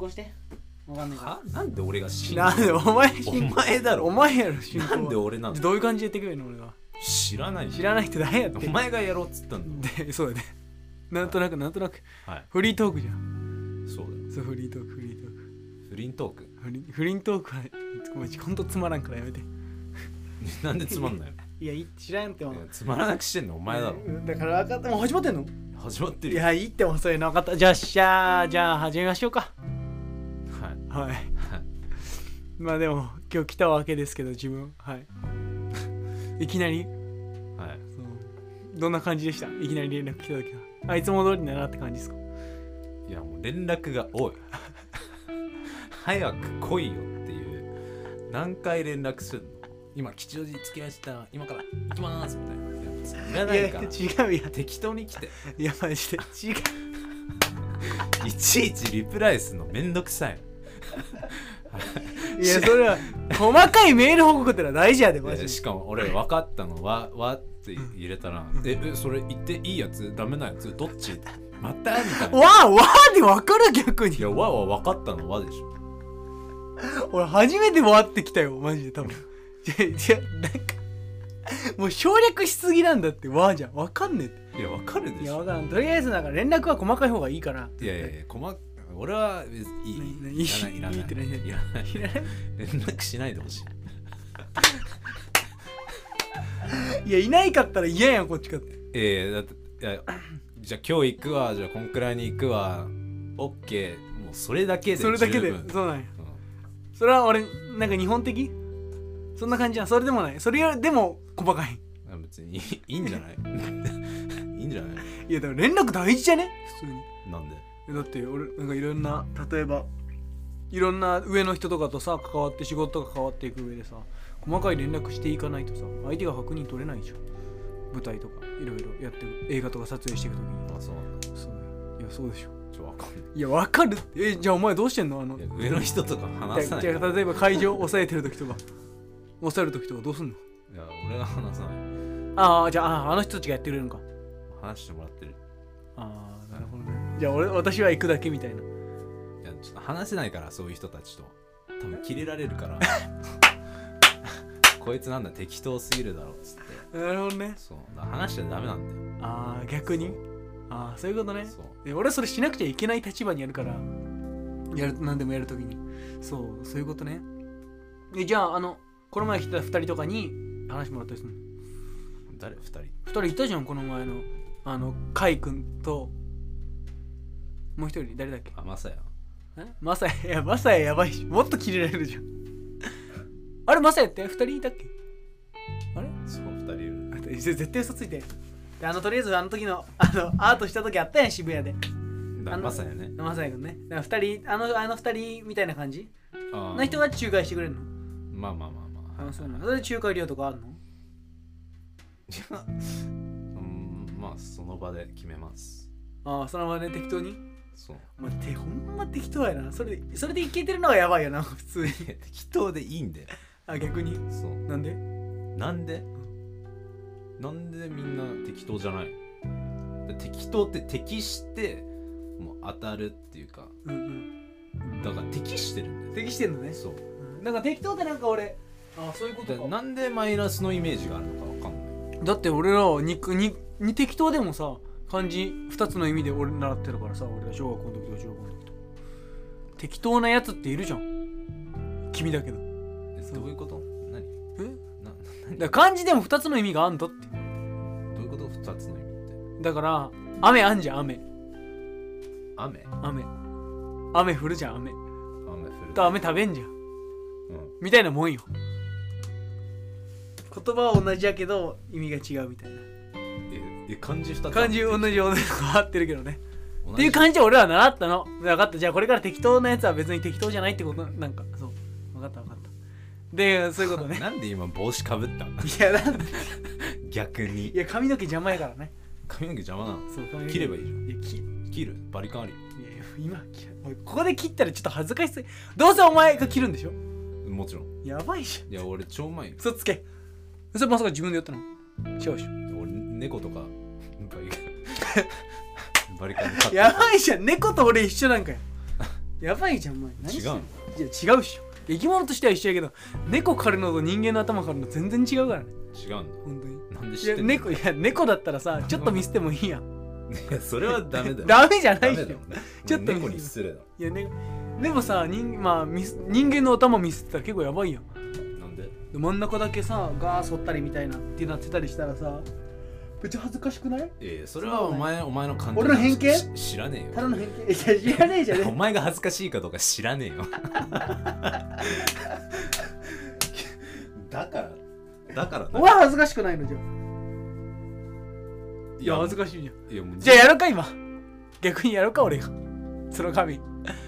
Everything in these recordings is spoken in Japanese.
行して。わかんないかは？なんで俺が進らなんでお前お進行前だろ。お前やろ進行。はなんで俺なのどういう感じでやってくれるの俺が知らない知らない人誰やってお前がやろうっつったんだでそうだねなんとなくなんとなく。はい。フリートークじゃん。そうだよ。そうフリートークフリートーク。フリントーク？フリフリートークはごめんほんとつまらんからやめて。なんでつまんないの？いやいい知らんってもいやつまらなくしてんのお前だろ。だから分かったもう始まってんの？始まってるよ。いやいいってもうそういうの分かった。じゃあしゃあじゃあ始めましょうかはい。はい。まあでも今日来たわけですけど自分。はい。いきなり？はい。そう。どんな感じでした？いきなり連絡来た時は。あいつも通りだなって感じですか？いやもう連絡が多い。早く来いよっていう。何回連絡するの？今吉祥寺着きました。今から行きますみたいな。いやいや違ういや適当に来て。いやマジで違う。いちいちリプライするのめんどくさいいやそれは細かいメール報告ってのは大事やでマジで。でしかも俺分かったのは「わ」って入れたら「ええそれ言っていいやつ？ダメなやつ？どっち?」また？みたいな。わあわあで分かる逆に。いや「わ」は分かったの「わ」でしょ。俺初めて回ってきたよマジで多分。いやいやなんかもう省略しすぎなんだってわあじゃん。分かんねえって。いや分かるいでしょ。や分からんとりあえずなんか連絡は細かい方がいいから。いやいやいや細か俺はいないい。いらないいらない。いらない。連絡しないでほしい。いやいないかったら嫌やんこっちかって。ええだっていやじゃあ今日行くわじゃあこんくらいに行くわ。オッケー。もうそれだけでそれだけでそうなんや。うん。それは俺なんか日本的？そんな感じじゃん。それでもない。それよりでも細かい。別にいいいいんじゃない？いいんじゃない？いやでも連絡大事じゃね？普通にだって俺なんかいろんな例えば。いろんな上の人とかとさ関わって仕事とか変わっていく上でさ細かい連絡していかないとさ相手が確認取れないじゃん舞台とかいろいろやってる映画とか撮影していくときに。あそうそう。いやそうでしょ。ちょわかんない。いやわかる。えじゃあお前どうしてんの？あのいや上の人とか話さない。いやじゃあ例えば会場押さえてる時とか。押さえる時とかどうすんの？俺が話さない。ああじゃあああの人たちがやってくれるのか。話してもらってる。ああなるほどねじゃあ俺私は行くだけみたいな。いやちょっと話せないからそういう人たちと。多分キレられるから。こいつなんだ適当すぎるだろっつって。なるほどね。そうだから話しちゃダメなんだよ。ああ逆に？ああそういうことね。そう。え俺はそれしなくちゃいけない立場にあるからやる何でもやるときに。そうそういうことね。えじゃああのこの前来た2人とかに話してもらったりするの？誰二人？2人いたじゃんこの前の。あのカイ君ともう一人誰だっけ？あまさやえ？マサヤ？いやマサヤやばいし。もっとキレられるじゃん。あれマサヤって2人いたっけ？あれ？そう二人いる。あ絶対嘘ついて。であのとりあえずあの時のあのアートした時あったやん渋谷で。だあのまさやね。マサヤ君ね。だから2人あのあの2人みたいな感じ？あー。の人が仲介してくれるの？まあまあまあまあ。あそうなのそれで仲介料とかあるの？うんまあその場で決めます。ああその場で適当に？そう。まあ、てほんま適当やな。それでそれでいけてるのがやばいよな 普通に。適当でいいんだよ。あ逆に？そう。なんで？なんで？なんでみんな適当じゃない？で適当って適してもう当たるっていうか。うんうん。だから適してるんだよ。適してんのね。そう。うん。なんか適当ってなんか俺あそういうことか。でなんでマイナスのイメージがあるのかわかんない。だって俺らはににに適当でもさ漢字2つの意味で俺習ってるからさ俺ら小学校の時と中学校の時と。適当なやつっているじゃん。君だけど。えそう。どういうこと？何？え？な何？だから漢字でも2つの意味があんだって。どういうこと？二つの意味って。だから雨あんじゃん雨。雨？雨。雨降るじゃん雨。雨降る。と雨食べんじゃん。うん。みたいなもんよ。言葉は同じやけど意味が違うみたいなええ漢字二つ漢字同じ同じ合ってるけどね。っていう感じで俺は習ったの。分かった。じゃあこれから適当なやつは別に適当じゃないってこと。なんかそう。分かった分かった。でそういうことね。なんで今帽子かぶったの？いやなんで。逆に。いや髪の毛邪魔やからね。髪の毛邪魔なの？そう髪の毛。切ればいいじゃん。いや切切る？バリカンあるよいや今切るここで切ったらちょっと恥ずかしすぎ。どうせお前が切るんでしょ？もちろん。やばいじゃん。いや俺超うまいよ。嘘つけ。それまさか自分でやったの？違うでしょ俺猫とか バリカンで飼ってやばいじゃん。猫と俺一緒なんかよ。やばいじゃんお前。何してんの？違ういや違うっしょ。生き物としては一緒やけど猫狩るのと人間の頭狩るの全然違うからね。違うんだ。本当に。なんでいや知ってんの？猫いや猫だったらさちょっとミスってもいいやん。いやそれはダメだよ。ダメじゃないっしょね。ちょっと猫に失礼だいやねでもさ人,、まあ、人間の頭ミスってたら結構やばいやん。なんで？で真ん中だけさガー反ったりみたいなってなってたりしたらさめっちゃ恥ずかしくない？ええそれはお前お前の感俺の偏見？し知らねえたよだの偏見？いや知らねえじゃ おね前が恥ずかしいかどうか知らねえよ。だからだからお前恥ずかしくないのじゃあいや恥ずかかしいじゃん。いやもうじゃあやろうか今。逆にやろうか俺が。その髪い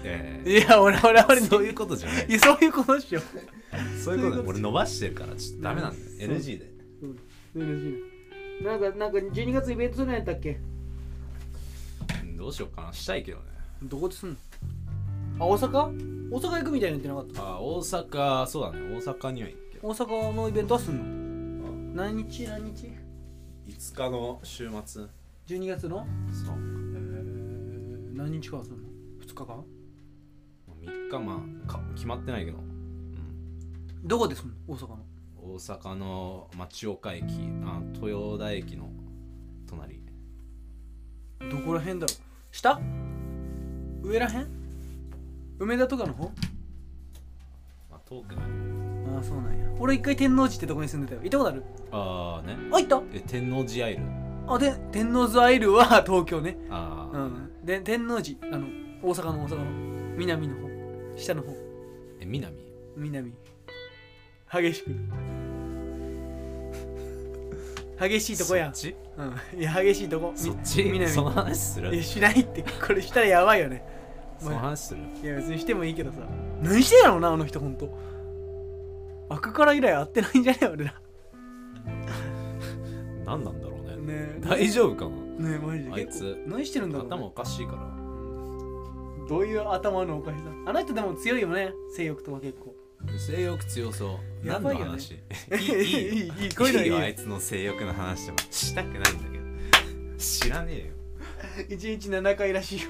え。えや俺俺俺そういうことじゃない。いやそういうことっしょ。そういうことそういうこと俺伸ばしてるからちょっとダメなんだよ。そう。NG でなんかなんか12月イベントするんやったっけ？どうしようかな。したいけどね。どこですんの？あ大阪？大阪行くみたいに言ってなかった。あ大阪そうだね。大阪には行け大阪のイベントはすんの？何日何日？5日の週末 ?12 月の？そう。何日かはすんの ?2 日間？3日まあか決まってないけど、うん、どこですんの？大阪の大阪の町岡駅あ豊田駅の隣。どこら辺だろう？下？上らへん？梅田とかの方？まあ遠くない。ああそうなんや。俺一回天王寺ってとこに住んでたよ。行ったことある？ああね。あ行った？え天王寺アイル？あで天王洲アイルは 東京ね。ああ、うん。で天王寺あの大阪の大阪の南の方。下の方。え南？南。激しく激しいとこやそっち？うん。いや激しいとこ。みそっち？南。その話する？いやしないって。これしたらやばいよね。その話する？いや別にしてもいいけどさ。何してんやろうなあの人ほんと。開くから以来会ってないんじゃねえ？俺ら。何なんだろうね。ねえ。大丈夫かな？ねえマジで。あいつ。何してるんだろう、ね、頭おかしいから。どういう頭のおかしさ？あの人でも強いよね性欲とか結構性欲強そう。やばいよね。何の話？いいいいいいいいいこういうのいい。よいいよあいつの性欲の話とかしたくないんだけど。知らねえよ。1日7回らしいよ。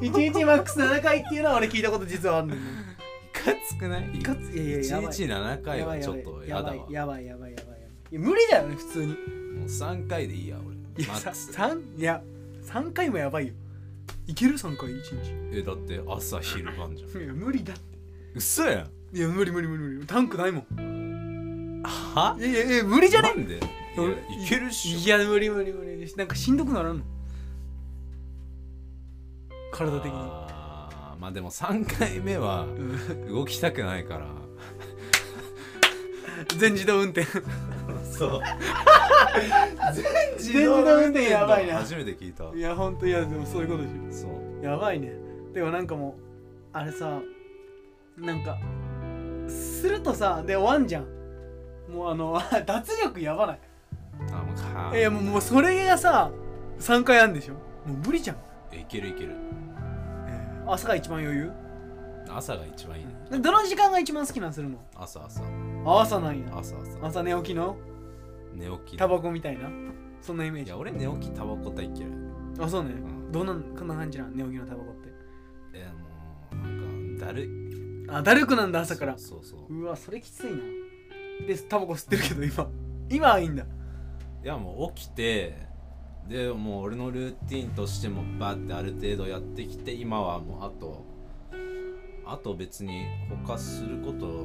1日マックス7回っていうのは俺聞いたこと実はあるのよいかつくない？いかついやいや1やばい。日7回やばはいちょっとややだわ。ばいやばいやばいやばいやばいい。や無理だよね普通に。もう3回でいいや俺。いやさマックス。三いや3回もやばいよいける？3回1日。えだって朝昼晩じゃん。いや無理だって。嘘やん。いや無理無理無理無理。タンクないもん。は？いやいや無理じゃね？なんで？いやいけるっしょ。いや無理無理無理。なんかしんどくならんの？体的に。あーまあでも3回目はうん。動きたくないから。全自動運転そう。自動運転やばいな。初めて聞いた。いやほんといやでもそういうことでしそう。ょやばいね。でもなんかもうあれさなんかするとさで終わんじゃん。もうあの 脱力やばない？あもうか。いやもうもうそれがさ3回あんでしょ。もう無理じゃん、えいけるいける。朝が一番余裕？朝が一番いいね。でどの時間が一番好きなんするの？朝朝。朝なんや。朝朝。朝寝起きの？寝起きタバコみたいな？そんなイメージ。いや俺寝起きタバコ大嫌い。あそうね、ん。どんなこんな感じなん？寝起きのタバコって。えもうなんかだるい。あだるくなんだ朝から。そうそうそうう。わそれきついな。でタバコ吸ってるけど今。今はいいんだ。いやもう起きてでもう俺のルーティンとしてもバーってある程度やってきて今はもうあとあと別に他すること、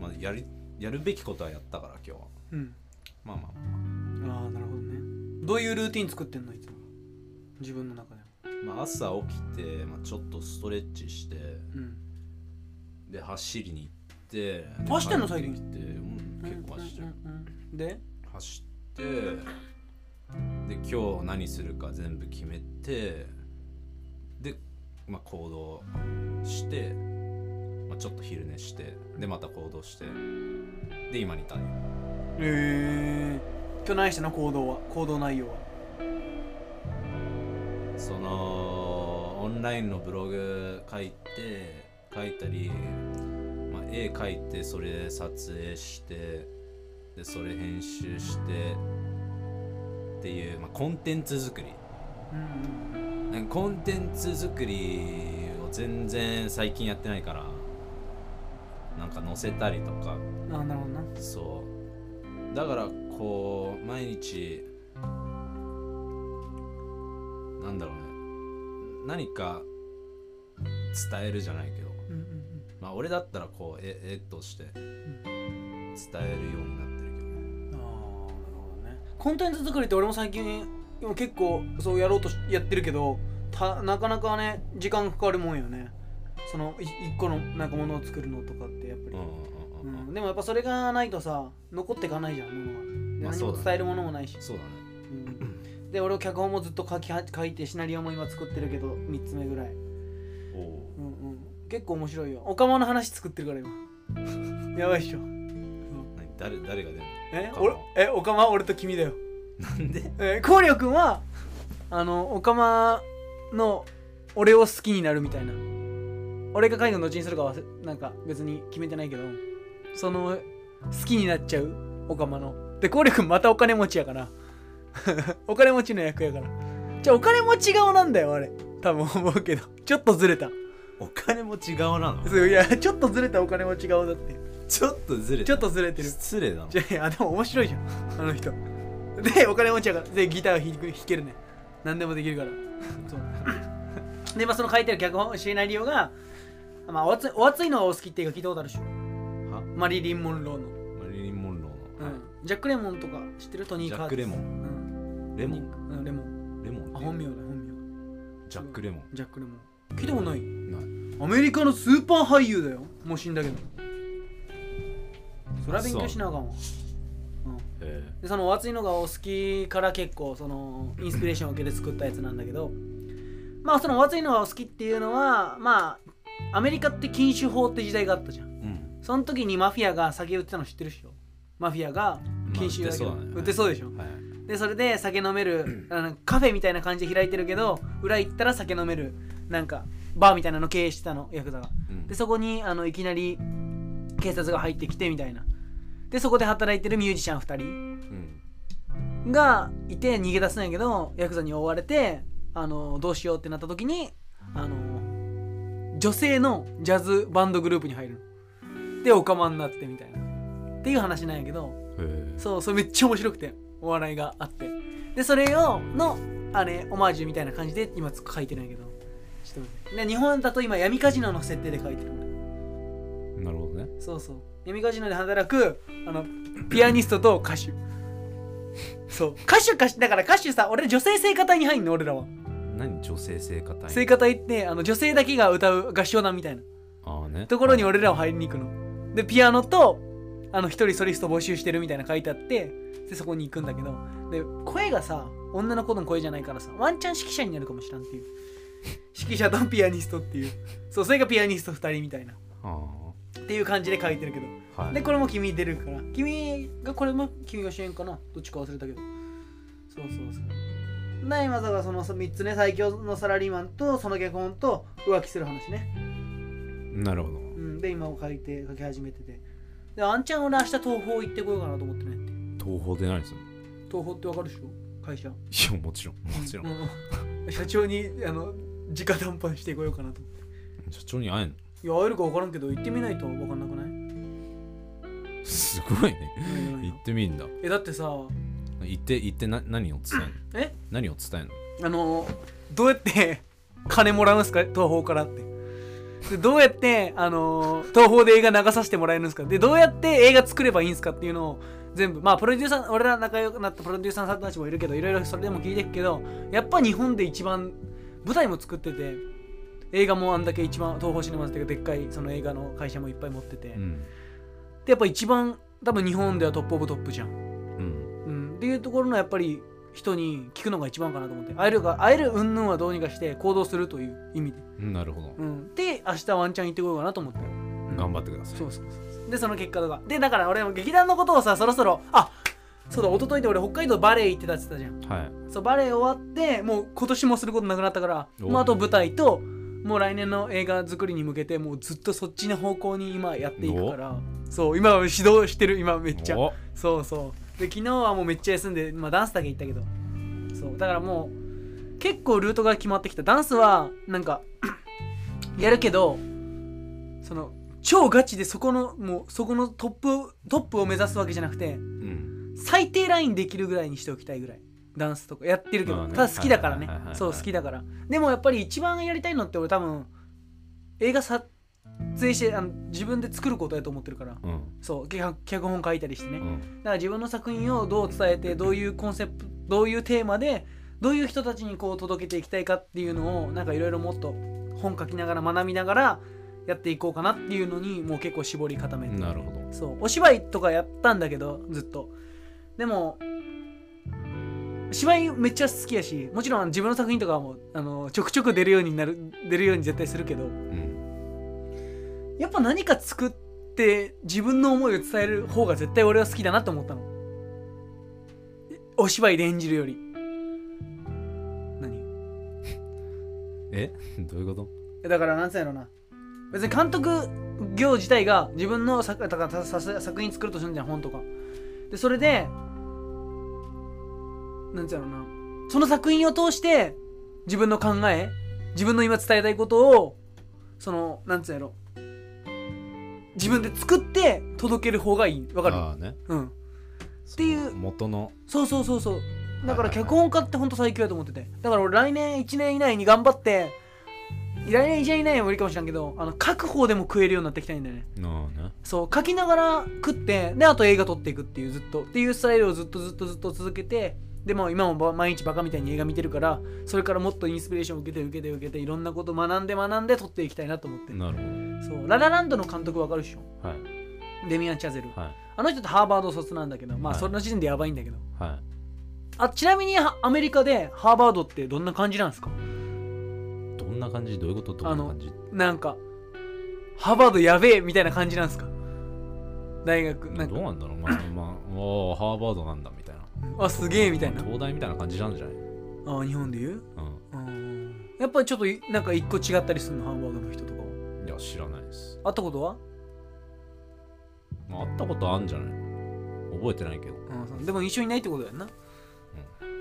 まあ、やりやるべきことはやったから今日は。うんまあまあ。ああなるほどね。どういうルーティン作ってんのいつも？自分の中でまあ朝起きて、まあ、ちょっとストレッチしてうん。で走りに行ってで走ってんの帰最近きてうん結構走ってる、うんうんうん。で？走ってで今日何するか全部決めてで、まあ、行動して、まあ、ちょっと昼寝してでまた行動してで今に至るえー、今日何したの？行動は。行動内容は。そのオンラインのブログ書いて書いたり、まあ、絵描いてそれ撮影してでそれ編集してっていう、まあ、コンテンツ作り。うんうんなんかコンテンツ作りを全然最近やってないからなんか載せたりとか。あなるほどな。そうだからこう毎日なんだろうね。何か伝えるじゃないけど。うんうんまあ俺だったらこう絵絵として伝えるようになってるけどね。うんああなるほどね。コンテンツ作りって俺も最近今結構そうやろうとしやってるけどたなかなかね時間かかるもんよね。そのい一個のなんかものを作るのとかってやっぱり、うんうんうん。でもやっぱそれがないとさ残っていかないじゃんものが、まあそうだね。も伝えるものもないし、そうだね。うん、で俺脚本もずっと書きは書いてシナリオも今作ってるけど3つ目ぐらい、おおうんうん、結構面白いよ。オカマの話作ってるから今。やばいっしょ。何？誰誰が出るえ？オカマ俺？え？オカマ？俺と君だよ。のなんで？え光く君はあのオカマの俺を好きになるみたいな。俺が海軍の後にするかはなんか別に決めてないけどその好きになっちゃうオカマの。で光く君またお金持ちやから。お金持ちの役やから。じゃあお金持ち顔なんだよあれ。多分思うけど。ちょっとずれた。お金持ち側なの？そういやちょっとずれたお金持ち顔だって。ちょっとずれちょっとずれてる。失礼だな。じゃあいやでも面白いじゃん。あの人。でお金持ちやから。でギター弾く弾けるね。何でもできるから。そう。でまあその書いてる脚本シナリオがまあお熱いお熱いのがお好きっていうか聞いたことあるでしょ。はマリリン・モンローの、マリリン・モンローの、うん、ジャック・レモンとか知ってる？トニー・ジカーャックレモン。ン、レモン？うんうん、レモン。レモンあ本名だ本ジャックレモン。名ジャック・レモン。聞いたことない？ない。アメリカのスーパー俳優だよ。もう死んだけど。それは勉強しなあかんわ。う。ん。え。でそのお熱いのがお好きから結構そのインスピレーションを受けて作ったやつなんだけど。まあそのお熱いのがお好きっていうのはまあアメリカって禁酒法って時代があったじゃんその時にマフィアが酒売ってたの知ってるっしょ？マフィアが禁酒だけど、まあ売ってそうだね。売ってそうでしょ？はい。でそれで酒飲めるあのカフェみたいな感じで開いてるけど裏行ったら酒飲めるなんかバーみたいなの経営してたのヤクザが。うん。でそこにあのいきなり警察が入ってきてみたいな。でそこで働いてるミュージシャン2人。うん。がいて逃げ出すんやけどヤクザに追われてあのどうしようってなった時にあの女性のジャズバンドグループに入るのでオカマになってみたいな。っていう話なんやけどそうそれめっちゃ面白くてお笑いがあって。でそれをのあれオマージュみたいな感じで今書いてるんやけど。ちょっと待って。で日本だと今闇カジノの設定で書いてるなるほどね。そうそう。闇カジノで働くあのピアニストと歌手。そう。歌手歌手だから歌手さ俺女性聖歌隊に入んの俺らは。何女性聖歌隊聖歌隊ってあの女性だけが歌う合唱団みたいな。ああね。ところに俺らは入りに行くのでピアノとあの一人ソリスト募集してるみたいな書いてあってでそこに行くんだけどで声がさ女の子の声じゃないからさワンチャン指揮者になるかもしらんっていう。指揮者とピアニストっていう。そうそれがピアニスト2人みたいな。あっていう感じで書いてるけど。あはい。でこれも君出るから。君がこれも君が主演かな？どっちか忘れたけど。そうそうそう。で今だからその3つね最強のサラリーマンとその結婚と浮気する話ね。なるほど。うん、で今を書いて書き始めてて。であんちゃん俺明日東宝行ってこようかなと思ってねって。東宝で何するの東宝ってわかるでしょ？会社。いやもちろん。もちろん、社長にあの直談判してこようかなと思って。社長に会えんの？いや会えるか分からんけど行ってみないと分かんなくない？すごいね。行ってみんだ。えだってさ。行って行ってな何を伝えんの？え？何を伝えんの？あのどうやって金もらうんすか？東宝からってでどうやって、あの東宝で映画流させてもらえるんですか？でどうやって映画作ればいいんですかっていうのを全部まあプロデューサー俺ら仲良くなったプロデューサーさんたちもいるけどいろいろそれでも聞いてるけどやっぱ日本で一番舞台も作ってて映画もあんだけ一番東宝シネマズっていうかでっかいその映画の会社もいっぱい持ってて、うん。でやっぱ一番多分日本では top of top じゃん。うん。うん、っていうところのやっぱり人に聞くのが一番かなと思って。会えるが会える云々はどうにかして行動するという意味で、うんなるほど。うん、で明日ワンチャン行ってこようかなと思って。頑張ってください。そうそうそうでその結果とかでだから俺も劇団のことをさそろそろあそうだ一昨日で俺北海道バレエ行ってたって言ってたじゃん。はい。そうバレエ終わってもう今年もすることなくなったからおもうあと舞台ともう来年の映画作りに向けてもうずっとそっちの方向に今やっていくから。そう今は指導してる今めっちゃ。おそうそうで昨日はもうめっちゃ休んで、まあ、ダンスだけ行ったけど。そうだからもう結構ルートが決まってきた。ダンスはなんか やるけどその超ガチでそこのもうそこのトップをトップを目指すわけじゃなくてうん。最低ラインできるぐらいにしておきたいぐらい。ダンスとかやってるけど、まあね。ただ好きだからね。そう好きだから。でもやっぱり一番やりたいのって俺多分映画撮影してあの自分で作ることやと思ってるから。うん。そう脚脚本書いたりしてね、うん。だから自分の作品をどう伝えてどういうコンセプトどういうテーマでどういう人たちにこう届けていきたいかっていうのをなんかいろいろもっと本書きながら学びながらやっていこうかなっていうのにもう結構絞り固めて。なるほど。そうお芝居とかやったんだけどずっと。でも芝居めっちゃ好きやしもちろん自分の作品とかもあのちょくちょく出るようになる出るように絶対するけど。うんやっぱ何か作って自分の思いを伝える方が絶対俺は好きだなと思ったの。お芝居で演じるより。何？え？どういうこと？だからなんつうんやろな。別に監督業自体が自分の作だからささ作品作るとするんじゃん本とか。でそれでなんつうんやろな。その作品を通して自分の考え自分の今伝えたいことをそのなんつうんやろ自分で作って届ける方がいい。わかる？ああね。うん。っていう。元の。そうそうそうそう。だから脚本家ってほんと最強やと思ってて。だから俺来年1年以内に頑張って来年1年以内は無理かもしれんけどあの書く方でも食えるようになっていきたいんだよね。ああね。そう書きながら食ってであと映画撮っていくっていうずっと。っていうスタイルをずっとずっとずっと続けてでも今もば毎日バカみたいに映画見てるからそれからもっとインスピレーションを受けて受けて受けていろんなこと学んで学んで撮っていきたいなと思って。なるほそう。ララランドの監督わかるっしょ？どはい。デミアン・チャゼル。はい。あの人ってハーバード卒なんだけどまあはい。その時点でやばいんだけど、はい。あちなみにはアメリカでハーバードってどんな感じなんですか？どんな感じ？どういうこと？どんな感じ？なんかハーバードやべえみたいな感じなんですか？大学なんか。どうなんだろう。まあまあおーハーバードなんだみあすげえみたいな。東大みたいな感じなんじゃない？あ日本で言う？うん。うん。やっぱりちょっといなんか一個違ったりするの？ハーバードの人とかは。いや知らないです、会ったことは、まあ、会ったことあるんじゃない？覚えてないけど。うんでも一緒にいないってことだよな、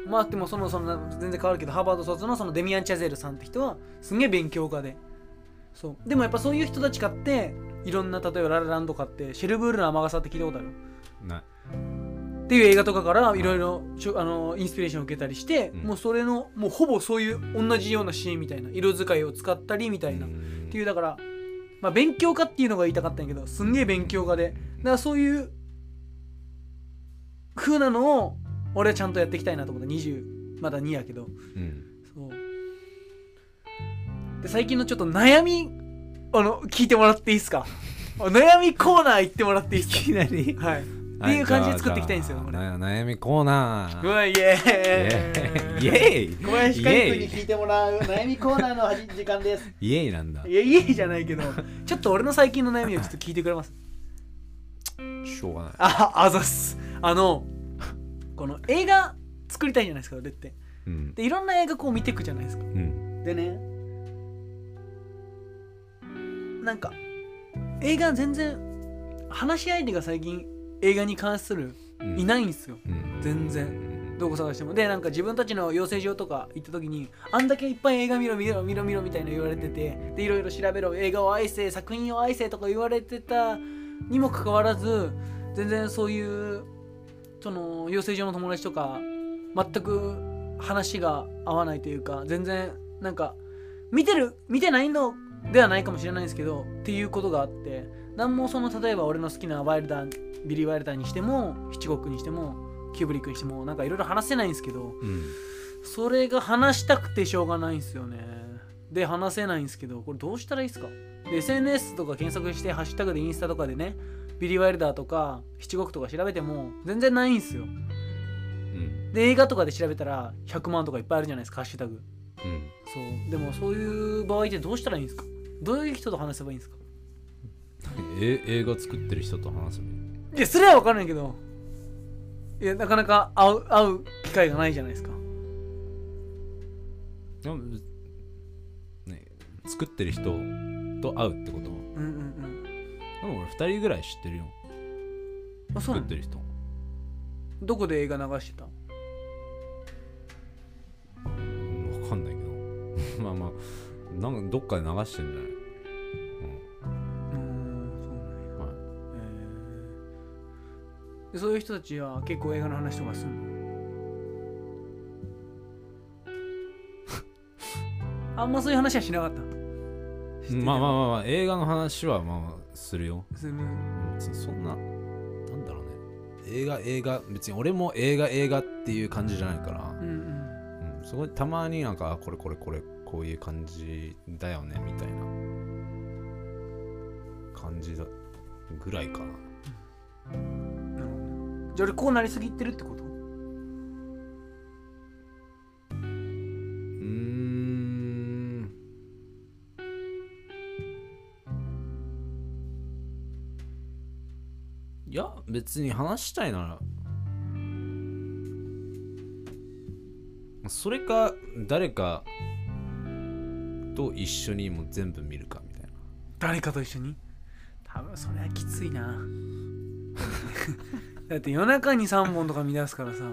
まあでもそのその全然変わるけどハーバード卒のそのデミアン・チャゼルさんって人はすんげえ勉強家で。そう。でもやっぱそういう人たち買っていろんな例えばララランド買ってシェルブールの雨傘って聞いたことある？ないっていう映画とかからいろいろあのインスピレーションを受けたりして、うん。もうそれのもうほぼそういう同じようなシーンみたいな色使いを使ったりみたいな、っっていうだから、まあ、勉強家っていうのが言いたかったんやけどすんげえ勉強家で。だからそういう風なのを俺はちゃんとやっていきたいなと思った。20まだ2やけど。うん。そう。で最近のちょっと悩みあの聞いてもらっていいですか？悩みコーナー行ってもらっていいですか？いきなり。はいっていう感じで作っていきたいんですよ悩みコーナーうわイエーイーイイエーイ小林海君に聞いてもらう悩みコーナーの時間です。イエーイなんだいや、イエーイじゃないけど、ちょっと俺の最近の悩みをちょっと聞いてくれます？しょうがないあ、あざっす。あの、この映画作りたいじゃないですか、俺って。うんで、いろんな映画こう見ていくじゃないですか。うんでね、なんか、映画全然、話し相手が最近映画に関するうん。いないんですよ。うん。全然。うん。どこ探しても。でなんか自分たちの養成所とか行った時にあんだけいっぱい映画見ろ見ろ見ろ見ろみたいな言われててでいろいろ調べろ。映画を愛せ作品を愛せとか言われてたにもかかわらず全然そういうその養成所の友達とか全く話が合わないというか全然なんか見てる見てないのではないかもしれないんですけどっていうことがあって何もその例えば俺の好きなワイルダービリー・ワイルダーにしても七国にしてもキューブリックにしてもなんかいろいろ話せないんですけどうん。それが話したくてしょうがないんですよね。で話せないんですけどこれどうしたらいいですか？で SNS とか検索してハッシュタグでインスタとかでねビリー・ワイルダーとか七国とか調べても全然ないんですよ。うん。で映画とかで調べたら100万とかいっぱいあるじゃないですかハッシュタグ。うん。そう。でもそういう場合ってどうしたらいいんですか？どういう人と話せばいいんですか？え映画作ってる人と話すの？いやそれは分かんないけど。いやなかなか会う会う機会がないじゃないですか。でもね作ってる人と会うってことうんうんでも俺2人ぐらい知ってるよ。うんあそうなの？作ってる人。どこで映画流してた？うんわかん まあなんかどっかで流してんじゃない？でそういう人たちは結構映画の話とかするの？あんまそういう話はしなかった？まあまあまあまあ映画の話はまあするよ。する。そんななんだろうね。映画映画別に俺も映画映画っていう感じじゃないから。うんうん。うん、すごいたまになんかあこれこれこれこういう感じだよねみたいな。感じだぐらいかな。なるほどねじゃあ俺こうなりすぎてるってこと？うーん。いや別に話したいなら。それか誰かと一緒にもう全部見るかみたいな。誰かと一緒に？多分それはきついな だって夜中に3本とか見出すからさ。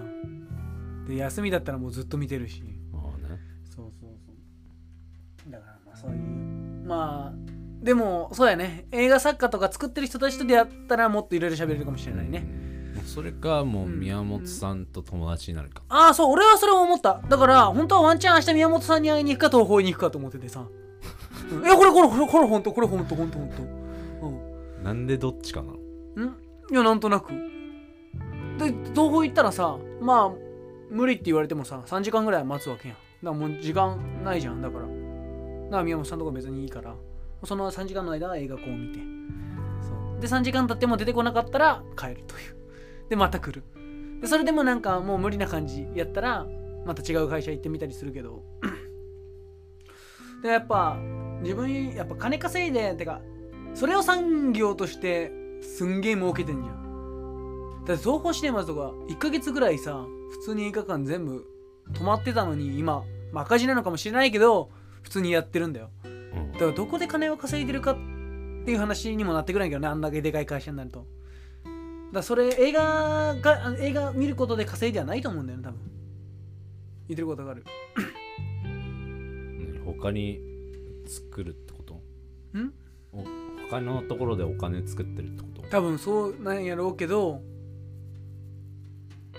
で休みだったらもうずっと見てるし。まあね。そうそうそう。だからまあそういうまあでもそうやね。映画作家とか作ってる人たちと出会ったらもっといろいろ喋れるかもしれないね、うん。それかもううん宮本さんと友達になるか、ああそう。俺はそれを思った。だから本当はワンチャン明日宮本さんに会いに行くか東宝に行くかと思っててさ。うんいやこれこれこれこれ本当これ本当本当本当。うん。なんでどっちかなの？ん？いやなんとなくで東宝行ったらさまあ無理って言われてもさ3時間ぐらい待つわけやん。だからもう時間ないじゃん。だから。だから宮本さんとか別にいいから。その3時間の間は映画こう見て。そう。で3時間経っても出てこなかったら帰るという。でまた来る。でそれでもなんかもう無理な感じやったらまた違う会社行ってみたりするけど。でやっぱ自分やっぱ金稼いでてかそれを産業としてすんげえ儲けてんじゃん。だって東宝シネマズとか1ヶ月ぐらいさ普通に映画館全部止まってたのに今、まあ、赤字なのかもしれないけど普通にやってるんだよ。うん。だからどこで金を稼いでるかっていう話にもなってくるんやけどねあんだけでかい会社になると。だそれ映画があ映画見ることで稼いではないと思うんだよね多分。言ってることがある。何他に作るってこと？ん？お他のところでお金作ってるってこと？多分そうなんやろうけど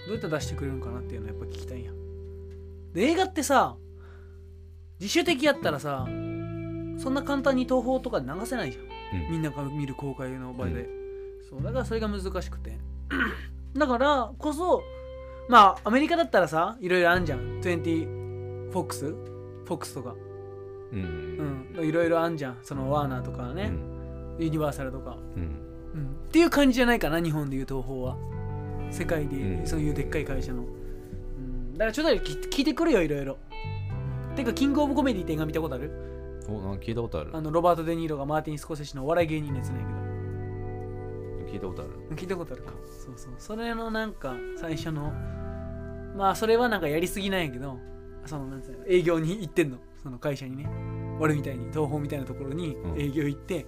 どうやって出してくれるのかなっていうのやっぱ聞きたいんや。で映画ってさ自主的やったらさそんな簡単に東宝とかで流せないじゃん、うん。みんなが見る公開の場で、そうだからそれが難しくて。だからこそまあアメリカだったらさいろいろあんじゃん。20FOX フォックスとか。うん。うん。いろいろあんじゃん。そのワーナーとかうね、ん。ユニバーサルとか。うん。うん。っていう感じじゃないかな日本でいう東宝は世界でうん。そういうでっかい会社の、うん、だからちょっと聞聞いてくるよいろいろ。てかキングオブコメディって映画見たことある？おなんか聞いたことある。あのロバート・デ・ニーロがマーティン・スコセッシのお笑い芸人のやつなんや聞いたことある。けど聞いたことあるか。そうそう。それのなんか最初のまあそれはなんかやりすぎなんやけどそのなんつうの営業に行ってんの。その会社にね。俺みたいに東宝みたいなところにうん。営業行って、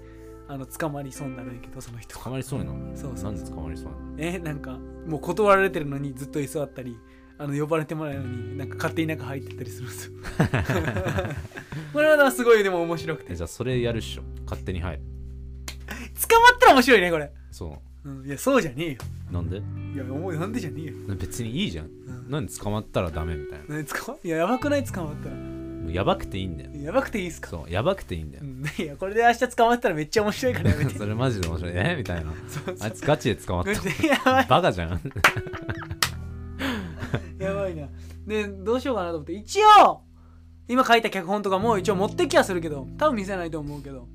あの捕まりそうになるんやけどその人。捕まりそうになるそうそうなんで捕まりそうなの？えなんかもう断られてるのにずっと居座ったりあの呼ばれてもらえるのになんか勝手に中入ってったりするんですよ。これはすごいでも面白くて。じゃあそれやるっしょ。勝手に入る。まったら面白いねこれ、そう。ん、いやそうじゃねえよ。うなんで？いや思うなんでじゃねえよ、別にいいじゃん。うん、なんで捕まったらダメみたいな。ね捕まいややばくない？捕まったらやばくていいんだよ。やばくていいっすか？そうやばくていいんだよ。うん。いやこれで明日捕まったらめっちゃ面白いからやめて。それマジで面白い。え？みたいな。そうあいつガチで捕まった。そうやばい。バカじゃん。やばいな。でどうしようかなと思って。一応今書いた脚本とかも一応持ってきはするけど多分見せないと思うけど。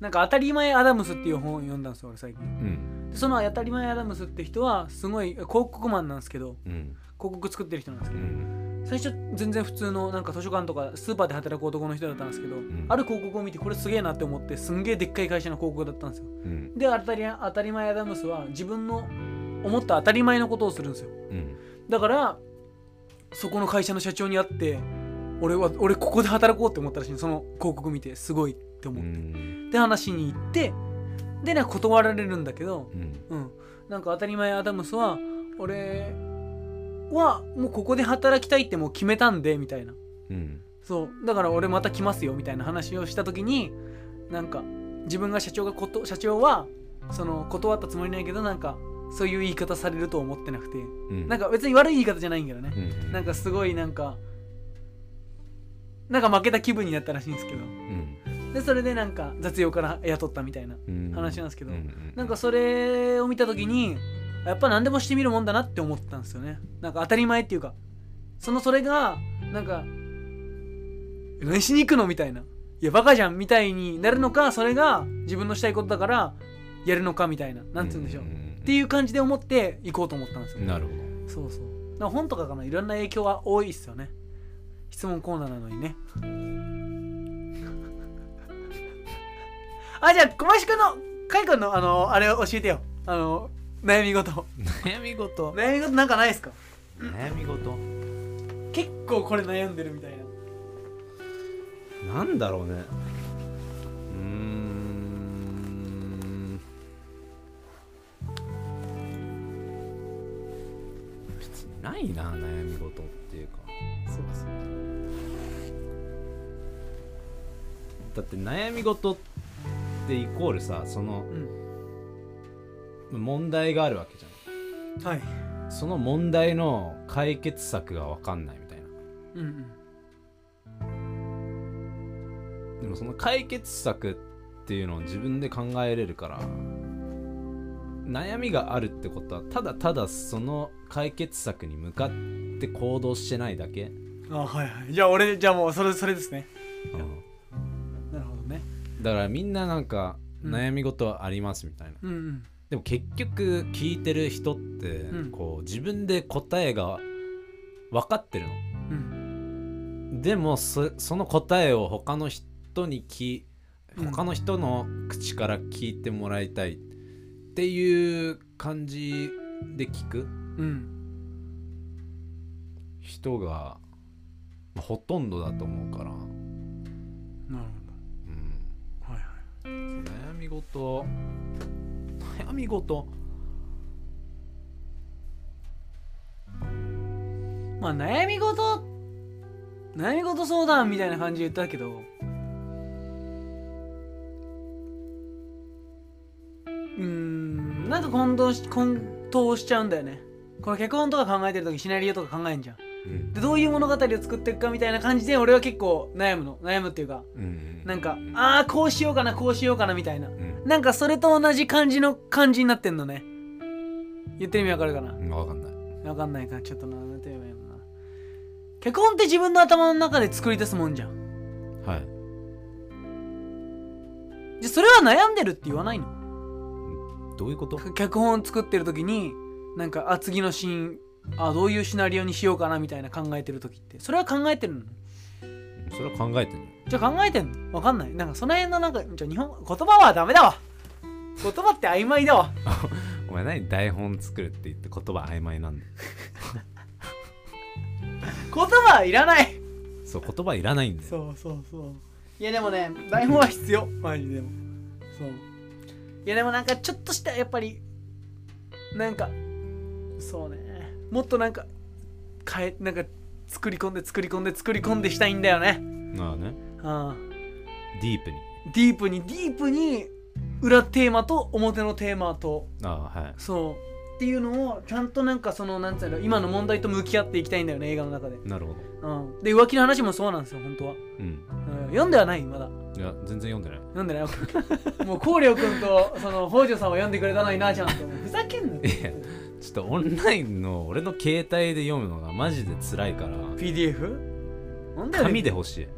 なんか「当たり前アダムス」っていう本を読んだんですよ俺最近。うん。でその「当たり前アダムス」って人はすごい広告マンなんですけど。うん広告作ってる人なんですけどうん。最初全然普通のなんか図書館とかスーパーで働く男の人だったんですけど、ん。ある広告を見てこれすげえなって思ってすんげえでっかい会社の広告だったんですよ。うん。で当たり当たり前アダムスは自分の思った当たり前のことをするんですよ。うん。だからそこの会社の社長に会って俺は俺ここで働こうって思ったらしいその広告見てすごいってう思って、ん。で話しに行ってでなんか断られるんだけどうん。うん。なんか当たり前アダムスは俺はもうここで働きたいってもう決めたんでみたいな。うん。そう。だから俺また来ますよみたいな話をした時になんか自分が社長がこと社長はその断ったつもりないけどなんかそういう言い方されると思ってなくて。うん。なんか別に悪い言い方じゃないんだけどね。うんなんかすごいなんかなんか負けた気分になったらしいんですけど。うん。でそれでなんか雑用から雇ったみたいなうん話なんですけど。ううなんかそれを見た時にやっぱ何でもしてみるもんだなって思ったんですよね。なんか当たり前っていうか。そのそれがなんか何しに行くのみたいな。いやバカじゃんみたいになるのかそれが自分のしたいことだからやるのかみたいな。なんて言うんでしょう、っていう感じで思って行こうと思ったんですよ。なるほそうそう。だ本とかかな。いろんな影響は多いっすよね。質問コーナーなのにね。あじゃあ小林くんのかいくんのあのあれを教えてよ。あの悩み事。ど悩み事？悩み事なんかないですか？悩み事？結構これ悩んでるみたいな。なんだろうね。うーん。別にないな悩み事っていうか。そうそうだって悩み事ってイコールさそのうん問題があるわけじゃん。はい。その問題の解決策が分かんないみたいな。うんでもその解決策っていうのを自分で考えれるから悩みがあるってことはただただその解決策に向かって行動してないだけ、うんあはいはい。じゃあ俺じゃあもうそれそれですね。うん。なるほどね。だからみんななんかうん。悩み事ありますみたいな、うんうんでも結局聞いてる人ってうん。こう自分で答えが分かってるの。うん。でもそその答えを他の人に聞うん。他の人の口から聞いてもらいたいっていう感じで聞くうん。人がまあほとんどだと思うから、なるうん、ほどはいはい。悩み事悩み事。まあ悩み事悩み事相談みたいな感じで言ったけど。うんなんか混同し混沌しちゃうんだよね。この脚本とか考えてる時シナリオとか考えんじゃん。うん。でどういう物語を作っていくかみたいな感じで俺は結構悩むの。悩むっていうかうんなんかうん。ああこうしようかなこうしようかなみたいな。うん。なんかそれと同じ感じの感じになってんのね。言ってる意味わかるかな？うん分かんない。わかんないか。らちょっとななんて言えばいいな。脚本って自分の頭の中で作り出すもんじゃん。はい。じゃそれは悩んでるって言わないの？どういうこと？脚本作ってる時になんかあ次のシーンあどういうシナリオにしようかなみたいな考えてる時って。それは考えてるの？それは考えてんのじゃあ考えてんの？わかんない。なんかその辺のなんかじゃあ日本言葉はダメだわ。言葉って曖昧だわ。お前何台本作るって言って言葉曖昧なんだよ。言葉はいらない。そう言葉いらないんだよ。そうそうそう。いやでもね台本は必要。マジでも。そう。いやでもなんかちょっとしたやっぱりなんかそうねもっとなんか変えなんか作り込んで作り込んで作り込んでしたいんだよね。ああね。あディープに。ディープにディープに裏テーマと表のテーマと。ああはい。そう。っていうのをちゃんとなんかそのなんつうの今の問題と向き合っていきたいんだよね映画の中で、なるほど。うん、で浮気の話もそうなんですよ本当は、うん。うん、読んではないまだ。いや全然読んでない。読んでない？もう光陵君とその北条さんは読んでくれたのになちゃんとふざけんなよいやちょっとオンラインの俺の携帯で読むのがマジで辛いから。PDF? なんだよ紙で欲しい。